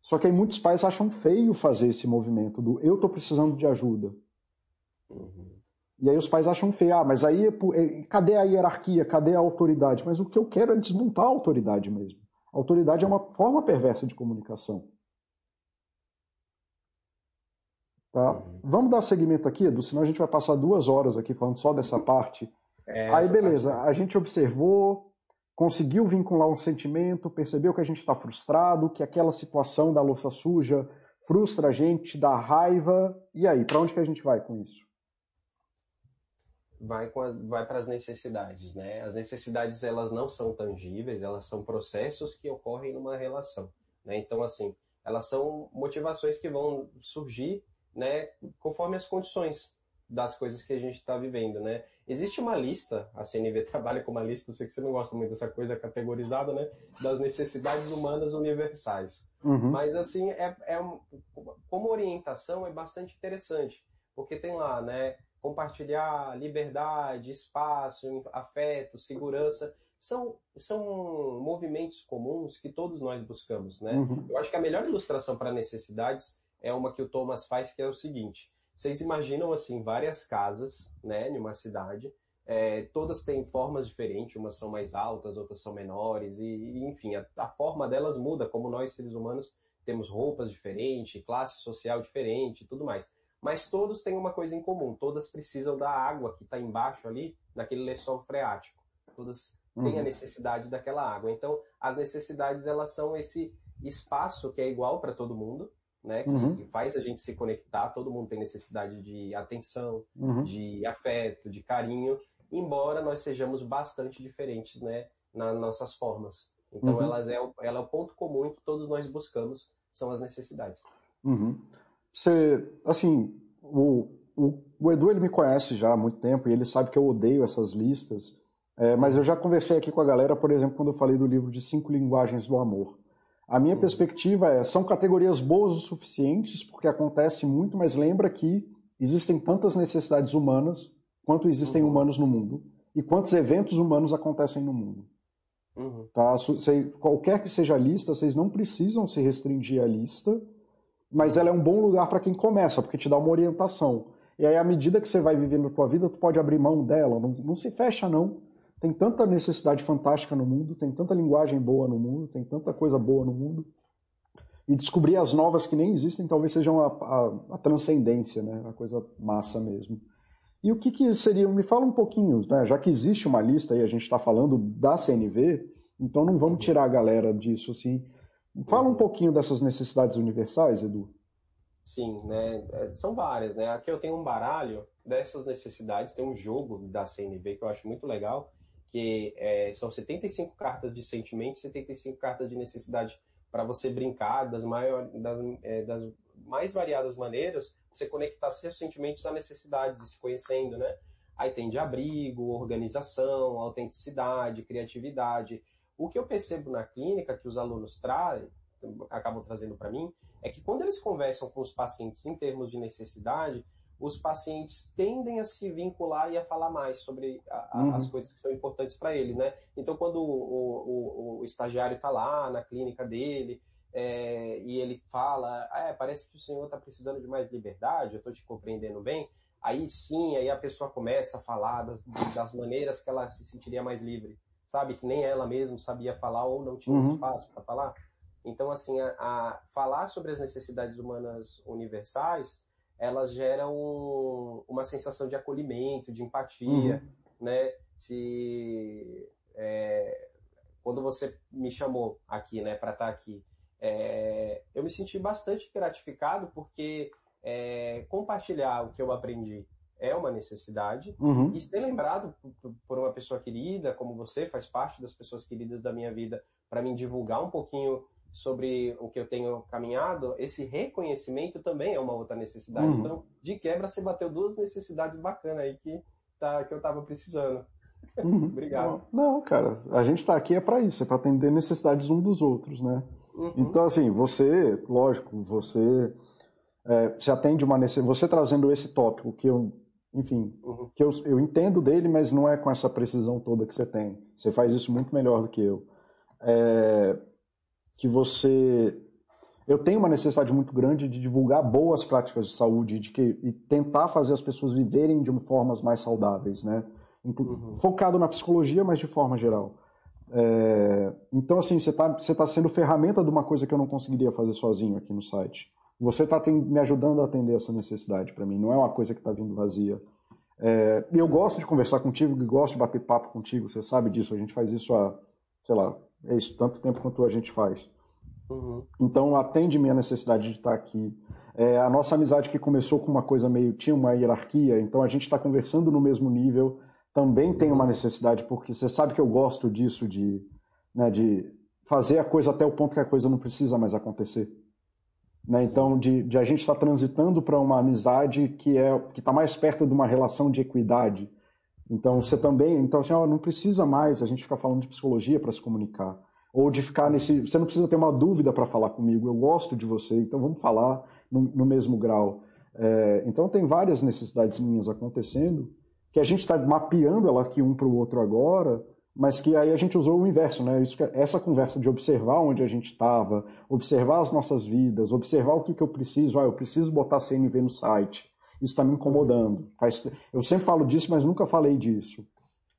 Só que aí muitos pais acham feio fazer esse movimento do eu estou precisando de ajuda. Uhum. E aí os pais acham feio, ah, mas aí é cadê a hierarquia, cadê a autoridade? Mas o que eu quero é desmontar a autoridade mesmo. A autoridade é uma forma perversa de comunicação. Tá? Uhum. Vamos dar seguimento aqui, Edu, senão a gente vai passar duas horas aqui falando só dessa parte. É, Aí, beleza, parte... a gente observou, conseguiu vincular um sentimento, percebeu que a gente está frustrado, que aquela situação da louça suja frustra a gente, dá raiva. E aí, para onde que a gente vai com isso?
Vai, vai para as necessidades, né? As necessidades elas não são tangíveis, elas são processos que ocorrem numa relação, né? Então assim, elas são motivações que vão surgir, né? Conforme as condições das coisas que a gente está vivendo, né? Existe uma lista, a CNV <laughs> trabalha com uma lista, eu sei que você não gosta muito dessa coisa categorizada, né? Das necessidades humanas universais. Uhum. Mas, assim, é, é como orientação é bastante interessante, porque tem lá, né? Compartilhar liberdade, espaço, afeto, segurança. São, são movimentos comuns que todos nós buscamos, né? Uhum. Eu acho que a melhor ilustração para necessidades é uma que o Thomas faz, que é o seguinte vocês imaginam assim várias casas, né, em uma cidade, é, todas têm formas diferentes, umas são mais altas, outras são menores, e, e enfim, a, a, forma delas muda, como nós seres humanos temos roupas diferentes, classe social diferente e tudo mais. Mas todos têm uma coisa em comum, todas precisam da água que está embaixo ali, naquele lençol freático. Todas têm uhum. a necessidade daquela água. Então, as necessidades, elas são esse espaço que é igual para todo mundo, né? Que uhum. faz a gente se conectar. Todo mundo tem necessidade de atenção, uhum. de afeto, de carinho, embora nós sejamos bastante diferentes, né? Nas nossas formas. Então, uhum. elas é, ela é o ponto comum que todos nós buscamos, são as necessidades.
Uhum. Você, assim, o, o, o, Edu ele me conhece já há muito tempo e ele sabe que eu odeio essas listas. É, mas eu já conversei aqui com a galera, por exemplo, quando eu falei do livro de cinco linguagens do amor. A minha perspectiva é, são categorias boas o suficientes, porque acontece muito, mas lembra que existem tantas necessidades humanas quanto existem uhum. humanos no mundo, e quantos eventos humanos acontecem no mundo. Uhum. Tá? Qualquer que seja a lista, vocês não precisam se restringir à lista, mas ela é um bom lugar para quem começa, porque te dá uma orientação. E aí, à medida que você vai vivendo a tua vida, tu pode abrir mão dela. Não, não se fecha, não. Tem tanta necessidade fantástica no mundo, tem tanta linguagem boa no mundo, tem tanta coisa boa no mundo. E descobrir as novas que nem existem talvez sejam a, a, a transcendência, né? a coisa massa mesmo. E o que, que seria? Me fala um pouquinho, né? já que existe uma lista e a gente está falando da CNV, então não vamos tirar a galera disso assim. Fala um pouquinho dessas necessidades universais, Edu.
Sim, né? É, são várias, né? Aqui eu tenho um baralho dessas necessidades, tem um jogo da CNV que eu acho muito legal, que é, são 75 cartas de sentimento, 75 cartas de necessidade para você brincar das, maior, das, é, das, mais variadas maneiras, você conectar seus sentimentos a necessidades de se conhecendo, né? Aí tem de abrigo, organização, autenticidade, criatividade. O que eu percebo na clínica que os alunos trazem, acabam trazendo para mim, é que quando eles conversam com os pacientes em termos de necessidade, os pacientes tendem a se vincular e a falar mais sobre a, a, uhum. as coisas que são importantes para ele, né? Então, quando o, o, o estagiário está lá na clínica dele é, e ele fala, ah, é, parece que o senhor está precisando de mais liberdade, eu estou te compreendendo bem, aí sim, aí a pessoa começa a falar das, das maneiras que ela se sentiria mais livre, sabe? Que nem ela mesma sabia falar ou não tinha uhum. espaço para falar. Então, assim, a, a falar sobre as necessidades humanas universais elas geram uma sensação de acolhimento, de empatia, uhum. né? Se é, quando você me chamou aqui, né, para estar tá aqui, é, eu me senti bastante gratificado porque é, compartilhar o que eu aprendi é uma necessidade uhum. e ser lembrado por uma pessoa querida, como você faz parte das pessoas queridas da minha vida, para me divulgar um pouquinho sobre o que eu tenho caminhado, esse reconhecimento também é uma outra necessidade. Uhum. Então, de quebra, você bateu duas necessidades bacanas aí que, tá, que eu estava precisando.
Uhum. <laughs> Obrigado. Não, cara, a gente está aqui é para isso, é para atender necessidades um dos outros, né? Uhum. Então, assim, você, lógico, você é, se atende uma necessidade, você trazendo esse tópico que eu, enfim, uhum. que eu, eu entendo dele, mas não é com essa precisão toda que você tem. Você faz isso muito melhor do que eu. É, que você eu tenho uma necessidade muito grande de divulgar boas práticas de saúde de que, e tentar fazer as pessoas viverem de formas mais saudáveis, né? Uhum. Focado na psicologia, mas de forma geral. É, então, assim, você está você tá sendo ferramenta de uma coisa que eu não conseguiria fazer sozinho aqui no site. Você está me ajudando a atender essa necessidade para mim, não é uma coisa que está vindo vazia. É, eu gosto de conversar contigo, gosto de bater papo contigo, você sabe disso, a gente faz isso há, sei lá, é isso, tanto tempo quanto a gente faz. Uhum. Então atende minha necessidade de estar aqui. É, a nossa amizade que começou com uma coisa meio, tinha uma hierarquia, então a gente está conversando no mesmo nível, também tem uma necessidade, porque você sabe que eu gosto disso, de, né, de fazer a coisa até o ponto que a coisa não precisa mais acontecer. Né? Então, de, de, a gente estar tá transitando para uma amizade que é que está mais perto de uma relação de equidade. Então, você também, então assim, ó, não precisa mais a gente ficar falando de psicologia para se comunicar ou de ficar nesse, você não precisa ter uma dúvida para falar comigo. Eu gosto de você, então vamos falar no, no mesmo grau. É, então, tem várias necessidades minhas acontecendo que a gente está mapeando ela aqui um para o outro agora mas que aí a gente usou o inverso, né? Isso, essa conversa de observar onde a gente estava, observar as nossas vidas, observar o que, que eu preciso. Ah, eu preciso botar CNV no site. Isso está me incomodando. Eu sempre falo disso, mas nunca falei disso.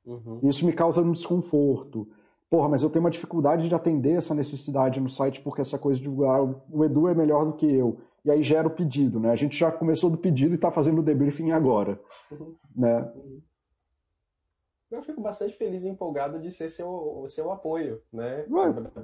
Uhum. Isso me causa um desconforto. Porra, mas eu tenho uma dificuldade de atender essa necessidade no site porque essa coisa de ah, o Edu é melhor do que eu. E aí gera o pedido, né? A gente já começou do pedido e está fazendo o debriefing agora. Uhum. Né? Uhum
eu fico bastante feliz e empolgado de ser seu, seu apoio, né,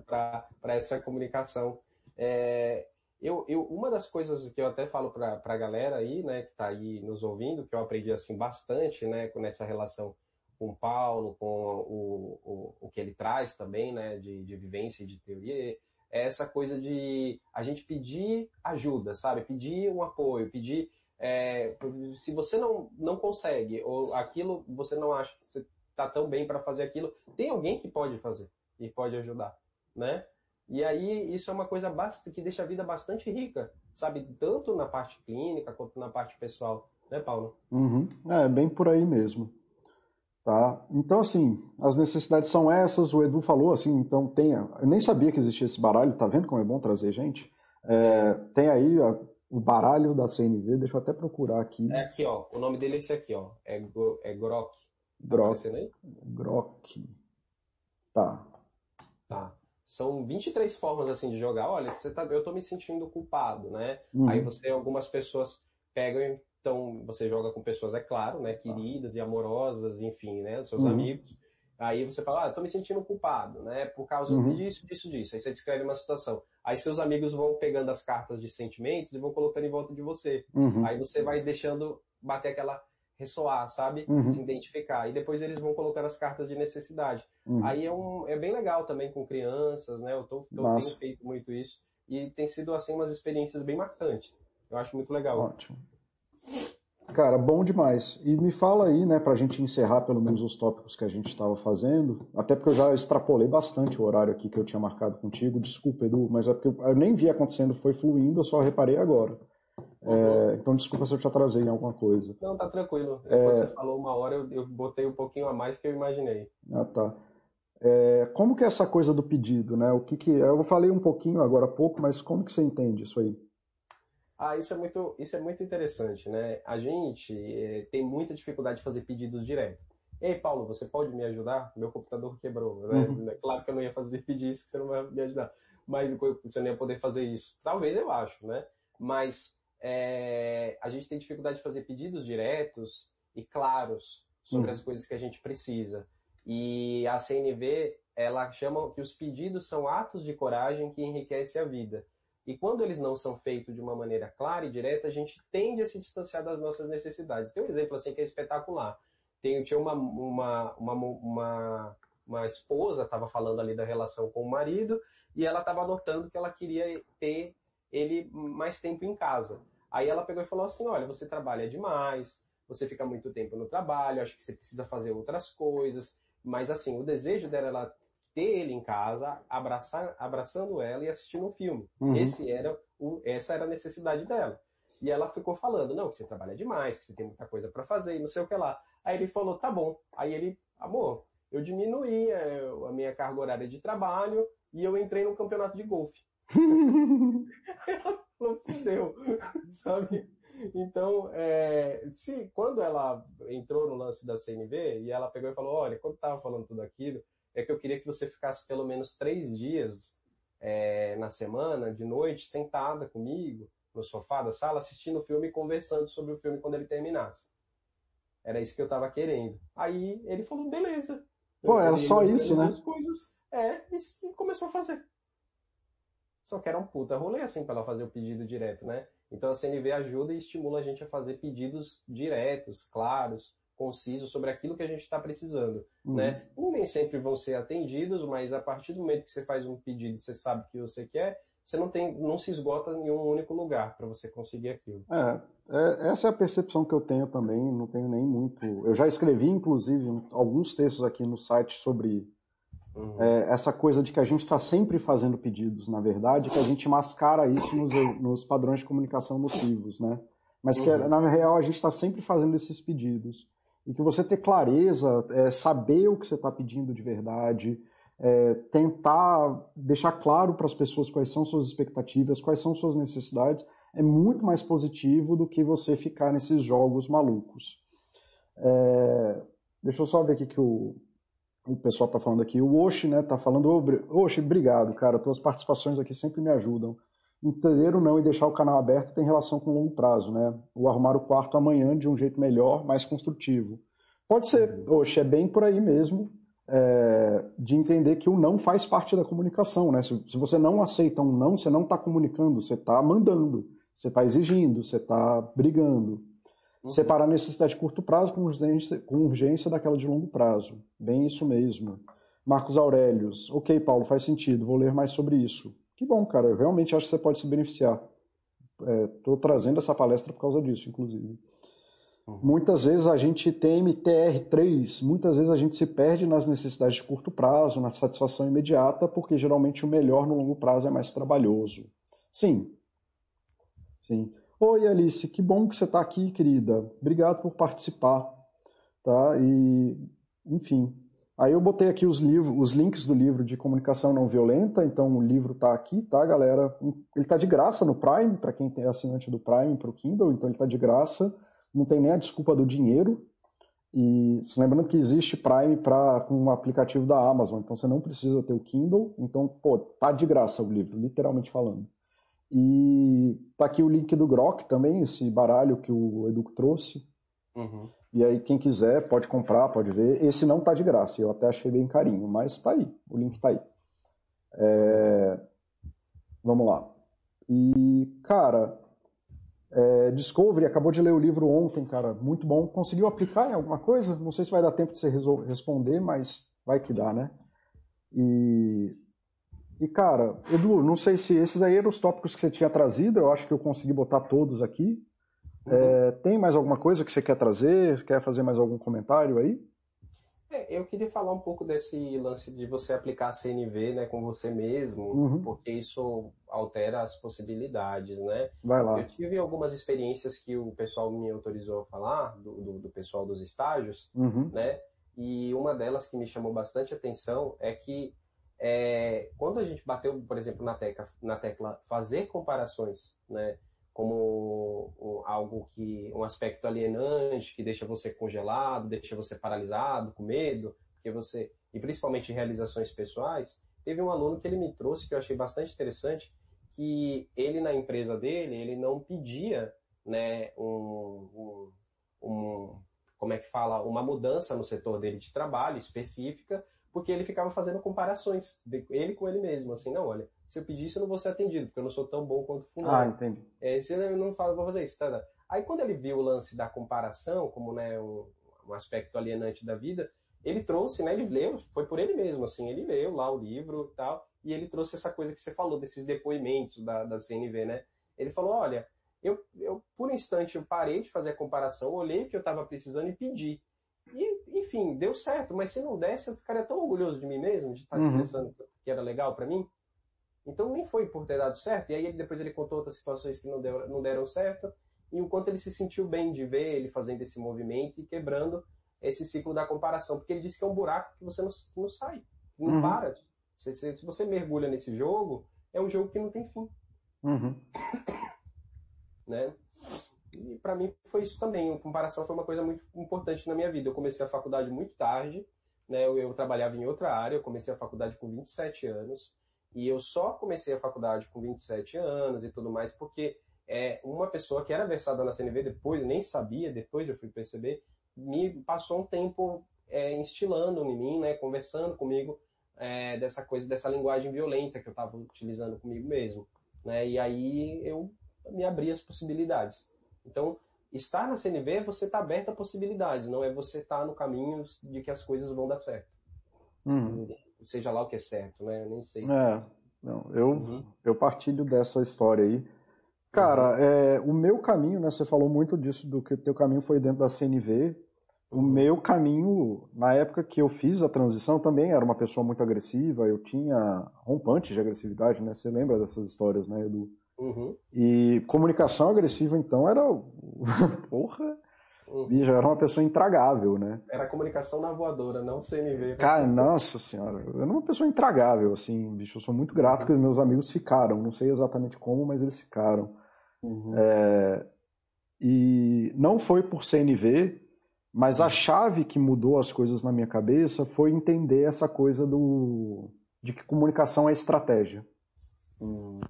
para essa comunicação. É, eu, eu, uma das coisas que eu até falo para a galera aí, né, que está aí nos ouvindo, que eu aprendi assim bastante, né, com essa relação com o Paulo, com o, o, o que ele traz também, né, de, de vivência e de teoria, é essa coisa de a gente pedir ajuda, sabe? Pedir um apoio, pedir é, se você não, não consegue, ou aquilo você não acha que você tá tão bem para fazer aquilo, tem alguém que pode fazer e pode ajudar, né? E aí isso é uma coisa que deixa a vida bastante rica, sabe? Tanto na parte clínica quanto na parte pessoal, né, Paulo?
Uhum. É, bem por aí mesmo. Tá? Então, assim, as necessidades são essas, o Edu falou, assim, então tenha. Eu nem sabia que existia esse baralho, tá vendo como é bom trazer gente? É, tem aí a, o baralho da CNV, deixa eu até procurar aqui.
É aqui, ó. O nome dele é esse aqui, ó. É, é Grok.
Grok. Tá Grok. Tá.
Tá. São 23 formas assim de jogar. Olha, você tá, eu tô me sentindo culpado, né? Uhum. Aí você, algumas pessoas pegam, então você joga com pessoas, é claro, né? Queridas e amorosas, enfim, né? Os seus uhum. amigos. Aí você fala, ah, tô me sentindo culpado, né? Por causa uhum. disso, disso, disso. Aí você descreve uma situação. Aí seus amigos vão pegando as cartas de sentimentos e vão colocando em volta de você. Uhum. Aí você vai deixando bater aquela ressoar, sabe? Uhum. Se identificar. E depois eles vão colocar as cartas de necessidade. Uhum. Aí é, um, é bem legal também com crianças, né? Eu tô, tô tenho feito muito isso. E tem sido, assim, umas experiências bem marcantes. Eu acho muito legal.
Ótimo. Cara, bom demais. E me fala aí, né, pra gente encerrar pelo menos os tópicos que a gente estava fazendo, até porque eu já extrapolei bastante o horário aqui que eu tinha marcado contigo. Desculpa, Edu, mas é porque eu nem vi acontecendo, foi fluindo, eu só reparei agora. É, então, desculpa se eu te atrasei em alguma coisa.
Não, tá tranquilo. É... Quando você falou uma hora, eu, eu, botei um pouquinho a mais que eu imaginei.
Ah, tá. É, como que é essa coisa do pedido, né? O que que eu falei um pouquinho agora há pouco, mas como que você entende isso aí?
Ah, isso é muito, isso é muito interessante, né? A gente é, tem muita dificuldade de fazer pedidos direto. Ei, Paulo, você pode me ajudar? Meu computador quebrou, né? Uhum. Claro que eu não ia fazer <laughs> pedir isso, que você não vai me ajudar. Mas você não ia poder fazer isso. Talvez eu acho, né? Mas é, a gente tem dificuldade de fazer pedidos diretos e claros sobre uhum. as coisas que a gente precisa. E a CNV, ela chama que os pedidos são atos de coragem que enriquecem a vida. E quando eles não são feitos de uma maneira clara e direta, a gente tende a se distanciar das nossas necessidades. Tem um exemplo assim que é espetacular. Tem, tinha uma, uma, uma, uma, uma esposa, estava falando ali da relação com o marido, e ela estava notando que ela queria ter ele mais tempo em casa. Aí ela pegou e falou assim: olha, você trabalha demais, você fica muito tempo no trabalho, acho que você precisa fazer outras coisas. Mas assim, o desejo dela era ter ele em casa, abraçar, abraçando ela e assistindo um filme. Uhum. Esse era o, essa era a necessidade dela. E ela ficou falando, não, que você trabalha demais, que você tem muita coisa para fazer, e não sei o que lá. Aí ele falou, tá bom. Aí ele, amor, eu diminuí é, a minha carga horária de trabalho e eu entrei no campeonato de golfe. <laughs> <laughs> não fudeu, <laughs> sabe? Então, é, se quando ela entrou no lance da CNV e ela pegou e falou, olha, quando estava falando tudo aquilo, é que eu queria que você ficasse pelo menos três dias é, na semana, de noite, sentada comigo, no sofá da sala assistindo o filme e conversando sobre o filme quando ele terminasse. Era isso que eu tava querendo. Aí ele falou, beleza.
Pô, era só isso, né?
Coisas. É, e começou a fazer. Só que era um puta rolê assim para ela fazer o pedido direto, né? Então a CNV ajuda e estimula a gente a fazer pedidos diretos, claros, concisos sobre aquilo que a gente está precisando, uhum. né? E nem sempre vão ser atendidos, mas a partir do momento que você faz um pedido e você sabe o que você quer, você não tem, não se esgota em um único lugar para você conseguir aquilo.
É, é, essa é a percepção que eu tenho também. Não tenho nem muito. Eu já escrevi, inclusive, alguns textos aqui no site sobre uhum. é, essa coisa de que a gente está sempre fazendo pedidos, na verdade, que a gente mascara isso nos, nos padrões de comunicação nocivos, né? Mas que uhum. na real a gente está sempre fazendo esses pedidos e que você ter clareza, é, saber o que você está pedindo de verdade é, tentar deixar claro para as pessoas quais são suas expectativas, quais são suas necessidades, é muito mais positivo do que você ficar nesses jogos malucos. É, deixa eu só ver aqui que o, o pessoal está falando aqui. O Oshi né, tá falando, Oshi, obrigado, cara, tuas participações aqui sempre me ajudam. Entender ou não e deixar o canal aberto tem relação com o longo prazo, né? O arrumar o quarto amanhã de um jeito melhor, mais construtivo. Pode ser, Oxe, é bem por aí mesmo é, de entender que o não faz parte da comunicação. Né? Se, se você não aceita um não, você não está comunicando, você está mandando, você está exigindo, você está brigando. Uhum. Separar a necessidade de curto prazo com urgência, com urgência daquela de longo prazo. Bem isso mesmo. Marcos Aurelius. Ok, Paulo, faz sentido, vou ler mais sobre isso. Que bom, cara, eu realmente acho que você pode se beneficiar. Estou é, trazendo essa palestra por causa disso, inclusive. Uhum. Muitas vezes a gente tem MTR3, muitas vezes a gente se perde nas necessidades de curto prazo, na satisfação imediata, porque geralmente o melhor no longo prazo é mais trabalhoso. Sim. Sim. Oi, Alice, que bom que você está aqui, querida. Obrigado por participar. Tá? E, enfim. Aí eu botei aqui os livros, os links do livro de comunicação não violenta, então o livro está aqui, tá, galera? Ele está de graça no Prime, para quem é assinante do Prime para o Kindle, então ele está de graça não tem nem a desculpa do dinheiro. E lembrando que existe Prime para com um aplicativo da Amazon, então você não precisa ter o Kindle, então pô, tá de graça o livro, literalmente falando. E tá aqui o link do Grok também, esse baralho que o Edu trouxe. Uhum. E aí quem quiser pode comprar, pode ver. Esse não tá de graça, eu até achei bem carinho, mas tá aí, o link tá aí. É... Vamos lá. E, cara, é, Discovery acabou de ler o livro ontem, cara, muito bom. Conseguiu aplicar em alguma coisa? Não sei se vai dar tempo de você responder, mas vai que dá, né? E, e cara, Edu, não sei se esses aí eram os tópicos que você tinha trazido, eu acho que eu consegui botar todos aqui. Uhum. É, tem mais alguma coisa que você quer trazer? Quer fazer mais algum comentário aí?
É, eu queria falar um pouco desse lance de você aplicar a CNV né, com você mesmo, uhum. porque isso altera as possibilidades, né?
Vai lá.
Eu tive algumas experiências que o pessoal me autorizou a falar, do, do, do pessoal dos estágios,
uhum.
né? E uma delas que me chamou bastante atenção é que é, quando a gente bateu, por exemplo, na tecla, na tecla fazer comparações, né? como um, algo que um aspecto alienante que deixa você congelado, deixa você paralisado, com medo, porque você e principalmente realizações pessoais. Teve um aluno que ele me trouxe que eu achei bastante interessante, que ele na empresa dele ele não pedia, né, um, um como é que fala, uma mudança no setor dele de trabalho específica, porque ele ficava fazendo comparações, ele com ele mesmo, assim, não, olha, se eu pedir isso eu não vou ser atendido, porque eu não sou tão bom quanto fulano.
Ah, entendi.
É, se eu não falo, vou fazer isso, tá, tá. Aí quando ele viu o lance da comparação, como né, um, um aspecto alienante da vida, ele trouxe, né, ele leu, foi por ele mesmo, assim, ele leu lá o livro e tal, e ele trouxe essa coisa que você falou, desses depoimentos da, da CNV, né? Ele falou, olha, eu, eu por um instante eu parei de fazer a comparação, olhei o que eu estava precisando e pedi. E, enfim, deu certo, mas se não desse, eu ficaria tão orgulhoso de mim mesmo, de estar uhum. expressando que era legal para mim. Então nem foi por ter dado certo. E aí ele, depois ele contou outras situações que não, deu, não deram certo. E o quanto ele se sentiu bem de ver ele fazendo esse movimento e quebrando esse ciclo da comparação. Porque ele disse que é um buraco que você não, não sai, não uhum. para. Se, se, se, você mergulha nesse jogo, é um jogo que não tem fim.
Uhum.
né? E para mim foi isso também. A comparação foi uma coisa muito importante na minha vida. Eu comecei a faculdade muito tarde, né? Eu, eu trabalhava em outra área, eu comecei a faculdade com 27 anos. E eu só comecei a faculdade com 27 anos e tudo mais, porque é, uma pessoa que era versada na CNV depois, nem sabia, depois eu fui perceber, me passou um tempo é, instilando em mim, né, conversando comigo é, dessa coisa, dessa linguagem violenta que eu estava utilizando comigo mesmo. Né, e aí eu me abri as possibilidades. Então, estar na CNV é você estar tá aberto a possibilidades, não é você estar tá no caminho de que as coisas vão dar certo. Uhum. Seja lá o que é certo, né? Eu nem sei.
É, não, eu, uhum. eu partilho dessa história aí. Cara, uhum. é, o meu caminho, né? Você falou muito disso, do que o teu caminho foi dentro da CNV. O uhum. meu caminho, na época que eu fiz a transição, também era uma pessoa muito agressiva. Eu tinha rompantes de agressividade, né? Você lembra dessas histórias, né, Edu? Uhum. E comunicação agressiva, então, era. <laughs> Porra! Uhum. Já era uma pessoa intragável, né?
Era comunicação na voadora, não CNV.
Cara, nossa senhora, eu era uma pessoa intragável, assim, bicho. Eu sou muito grato uhum. que meus amigos ficaram. Não sei exatamente como, mas eles ficaram. Uhum. É... E não foi por CNV, mas a uhum. chave que mudou as coisas na minha cabeça foi entender essa coisa do de que comunicação é estratégia. Hum.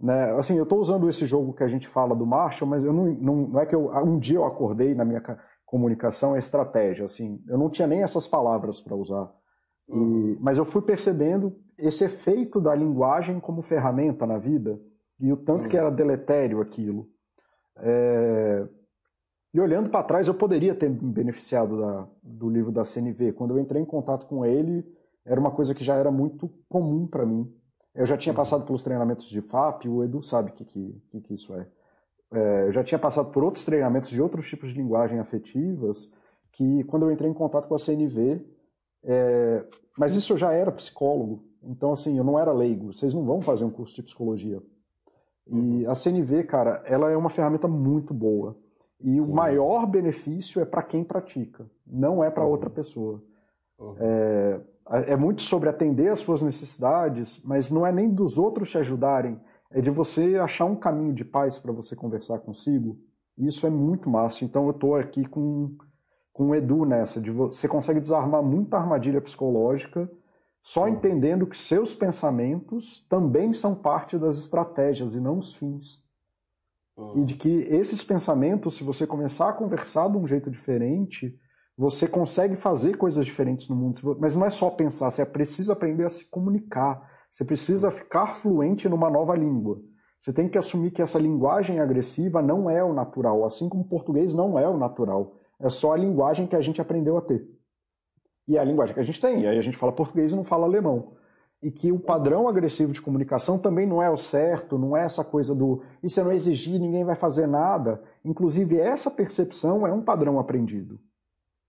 Né? Assim, eu estou usando esse jogo que a gente fala do Marshall, mas eu não, não, não é que eu, um dia eu acordei na minha comunicação é estratégia. Assim, eu não tinha nem essas palavras para usar. E, uhum. mas eu fui percebendo esse efeito da linguagem como ferramenta na vida e o tanto uhum. que era deletério aquilo. É... E olhando para trás, eu poderia ter me beneficiado da, do livro da CNV. Quando eu entrei em contato com ele, era uma coisa que já era muito comum para mim. Eu já tinha passado pelos treinamentos de FAP, o Edu sabe o que, que, que, isso é. é. Eu já tinha passado por outros treinamentos de outros tipos de linguagem afetivas, que quando eu entrei em contato com a CNV, é, mas isso eu já era psicólogo, então assim, eu não era leigo, vocês não vão fazer um curso de psicologia. E uhum. a CNV, cara, ela é uma ferramenta muito boa. E Sim. o maior benefício é para quem pratica, não é para uhum. outra pessoa. Uhum. É, é muito sobre atender às suas necessidades, mas não é nem dos outros te ajudarem, é de você achar um caminho de paz para você conversar consigo. E isso é muito massa. Então eu estou aqui com, com o Edu nessa, de você consegue desarmar muita armadilha psicológica só entendendo que seus pensamentos também são parte das estratégias e não os fins. Uhum. E de que esses pensamentos, se você começar a conversar de um jeito diferente, você consegue fazer coisas diferentes no mundo, mas não é só pensar, você precisa aprender a se comunicar, você precisa ficar fluente numa nova língua. Você tem que assumir que essa linguagem agressiva não é o natural, assim como o português não é o natural. É só a linguagem que a gente aprendeu a ter. E é a linguagem que a gente tem. E aí a gente fala português e não fala alemão. E que o padrão agressivo de comunicação também não é o certo, não é essa coisa do se eu não exigir, ninguém vai fazer nada. Inclusive, essa percepção é um padrão aprendido.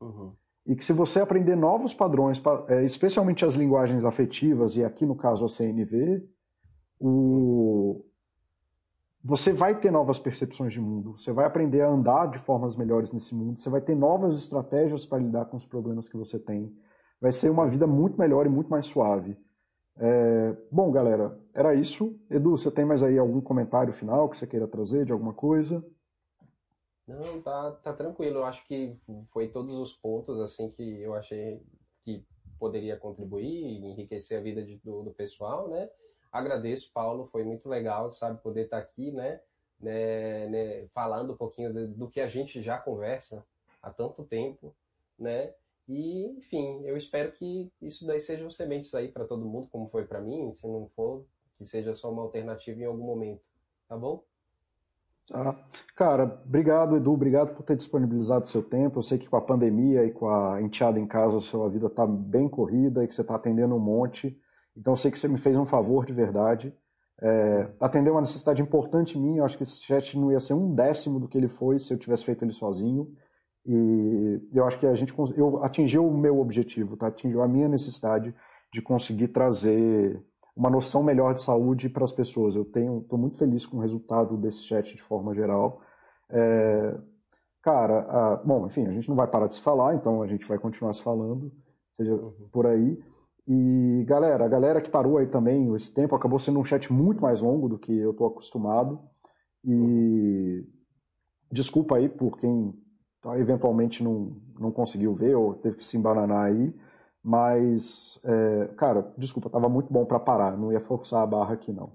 Uhum. E que se você aprender novos padrões, é, especialmente as linguagens afetivas, e aqui no caso a CNV, o... você vai ter novas percepções de mundo, você vai aprender a andar de formas melhores nesse mundo, você vai ter novas estratégias para lidar com os problemas que você tem. Vai ser uma vida muito melhor e muito mais suave. É... Bom, galera, era isso. Edu, você tem mais aí algum comentário final que você queira trazer de alguma coisa?
Não, tá, tá tranquilo. Eu acho que foi todos os pontos assim que eu achei que poderia contribuir, enriquecer a vida de, do, do, pessoal, né? Agradeço, Paulo, foi muito legal, sabe, poder estar tá aqui, né? né, né falando um pouquinho do, do que a gente já conversa há tanto tempo, né? E, enfim, eu espero que isso daí sejam sementes aí para todo mundo, como foi para mim, se não for, que seja só uma alternativa em algum momento, tá bom?
Ah, cara, obrigado, Edu, obrigado por ter disponibilizado seu tempo. Eu sei que com a pandemia e com a enteada em casa, a sua vida está bem corrida e que você está atendendo um monte. Então, eu sei que você me fez um favor de verdade. É, atendeu uma necessidade importante minha. Eu acho que esse chat não ia ser um décimo do que ele foi se eu tivesse feito ele sozinho. E eu acho que a gente eu atingiu o meu objetivo, tá? atingiu a minha necessidade de conseguir trazer uma noção melhor de saúde para as pessoas. Eu tenho, estou muito feliz com o resultado desse chat de forma geral. É, cara, a, bom, enfim, a gente não vai parar de se falar, então a gente vai continuar se falando, seja uhum. por aí. E galera, a galera que parou aí também, esse tempo acabou sendo um chat muito mais longo do que eu estou acostumado. E desculpa aí por quem eventualmente não, não conseguiu ver ou teve que se embananar aí. Mas, é, cara, desculpa, tava muito bom para parar, não ia forçar a barra aqui não.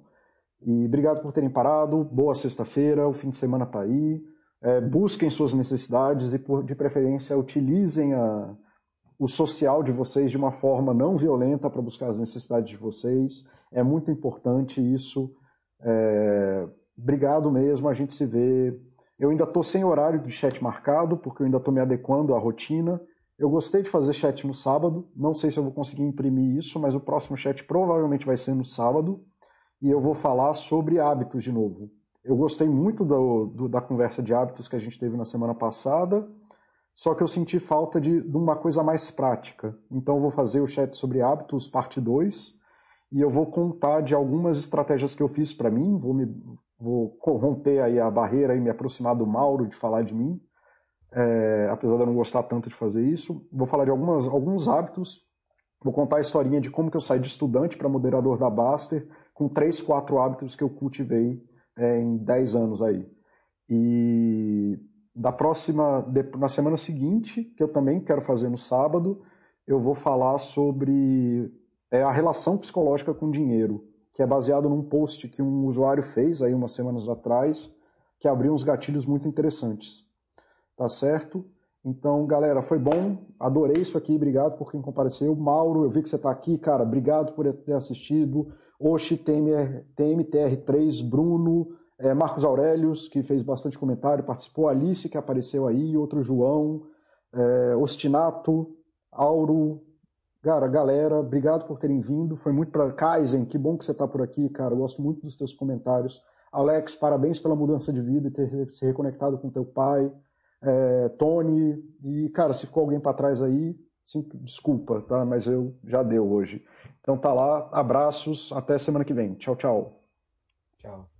E obrigado por terem parado. Boa sexta-feira, o fim de semana está aí. É, busquem suas necessidades e, por, de preferência, utilizem a, o social de vocês de uma forma não violenta para buscar as necessidades de vocês. É muito importante isso. É, obrigado mesmo. A gente se vê. Eu ainda estou sem horário de chat marcado, porque eu ainda estou me adequando à rotina. Eu gostei de fazer chat no sábado. Não sei se eu vou conseguir imprimir isso, mas o próximo chat provavelmente vai ser no sábado. E eu vou falar sobre hábitos de novo. Eu gostei muito do, do, da conversa de hábitos que a gente teve na semana passada, só que eu senti falta de, de uma coisa mais prática. Então eu vou fazer o chat sobre hábitos, parte 2, e eu vou contar de algumas estratégias que eu fiz para mim, vou, me, vou romper aí a barreira e me aproximar do Mauro de falar de mim, é, apesar de eu não gostar tanto de fazer isso. Vou falar de algumas, alguns hábitos, vou contar a historinha de como que eu saí de estudante para moderador da Baster, com três, quatro hábitos que eu cultivei é, em 10 anos aí. E da próxima, na semana seguinte, que eu também quero fazer no sábado, eu vou falar sobre é, a relação psicológica com dinheiro, que é baseado num post que um usuário fez aí umas semanas atrás, que abriu uns gatilhos muito interessantes. Tá certo? Então, galera, foi bom, adorei isso aqui, obrigado por quem compareceu. Mauro, eu vi que você está aqui, cara, obrigado por ter assistido. Oxi, TMR, TMTR3, Bruno, é, Marcos Aurelius, que fez bastante comentário, participou, Alice, que apareceu aí, outro João, é, Ostinato, Auro, cara, galera, obrigado por terem vindo, foi muito para Kaizen, que bom que você está por aqui, cara, eu gosto muito dos teus comentários. Alex, parabéns pela mudança de vida e ter se reconectado com teu pai. É, Tony, e cara, se ficou alguém para trás aí, sim, desculpa, tá? Mas eu já deu hoje. Então tá lá, abraços, até semana que vem. Tchau, tchau.
Tchau.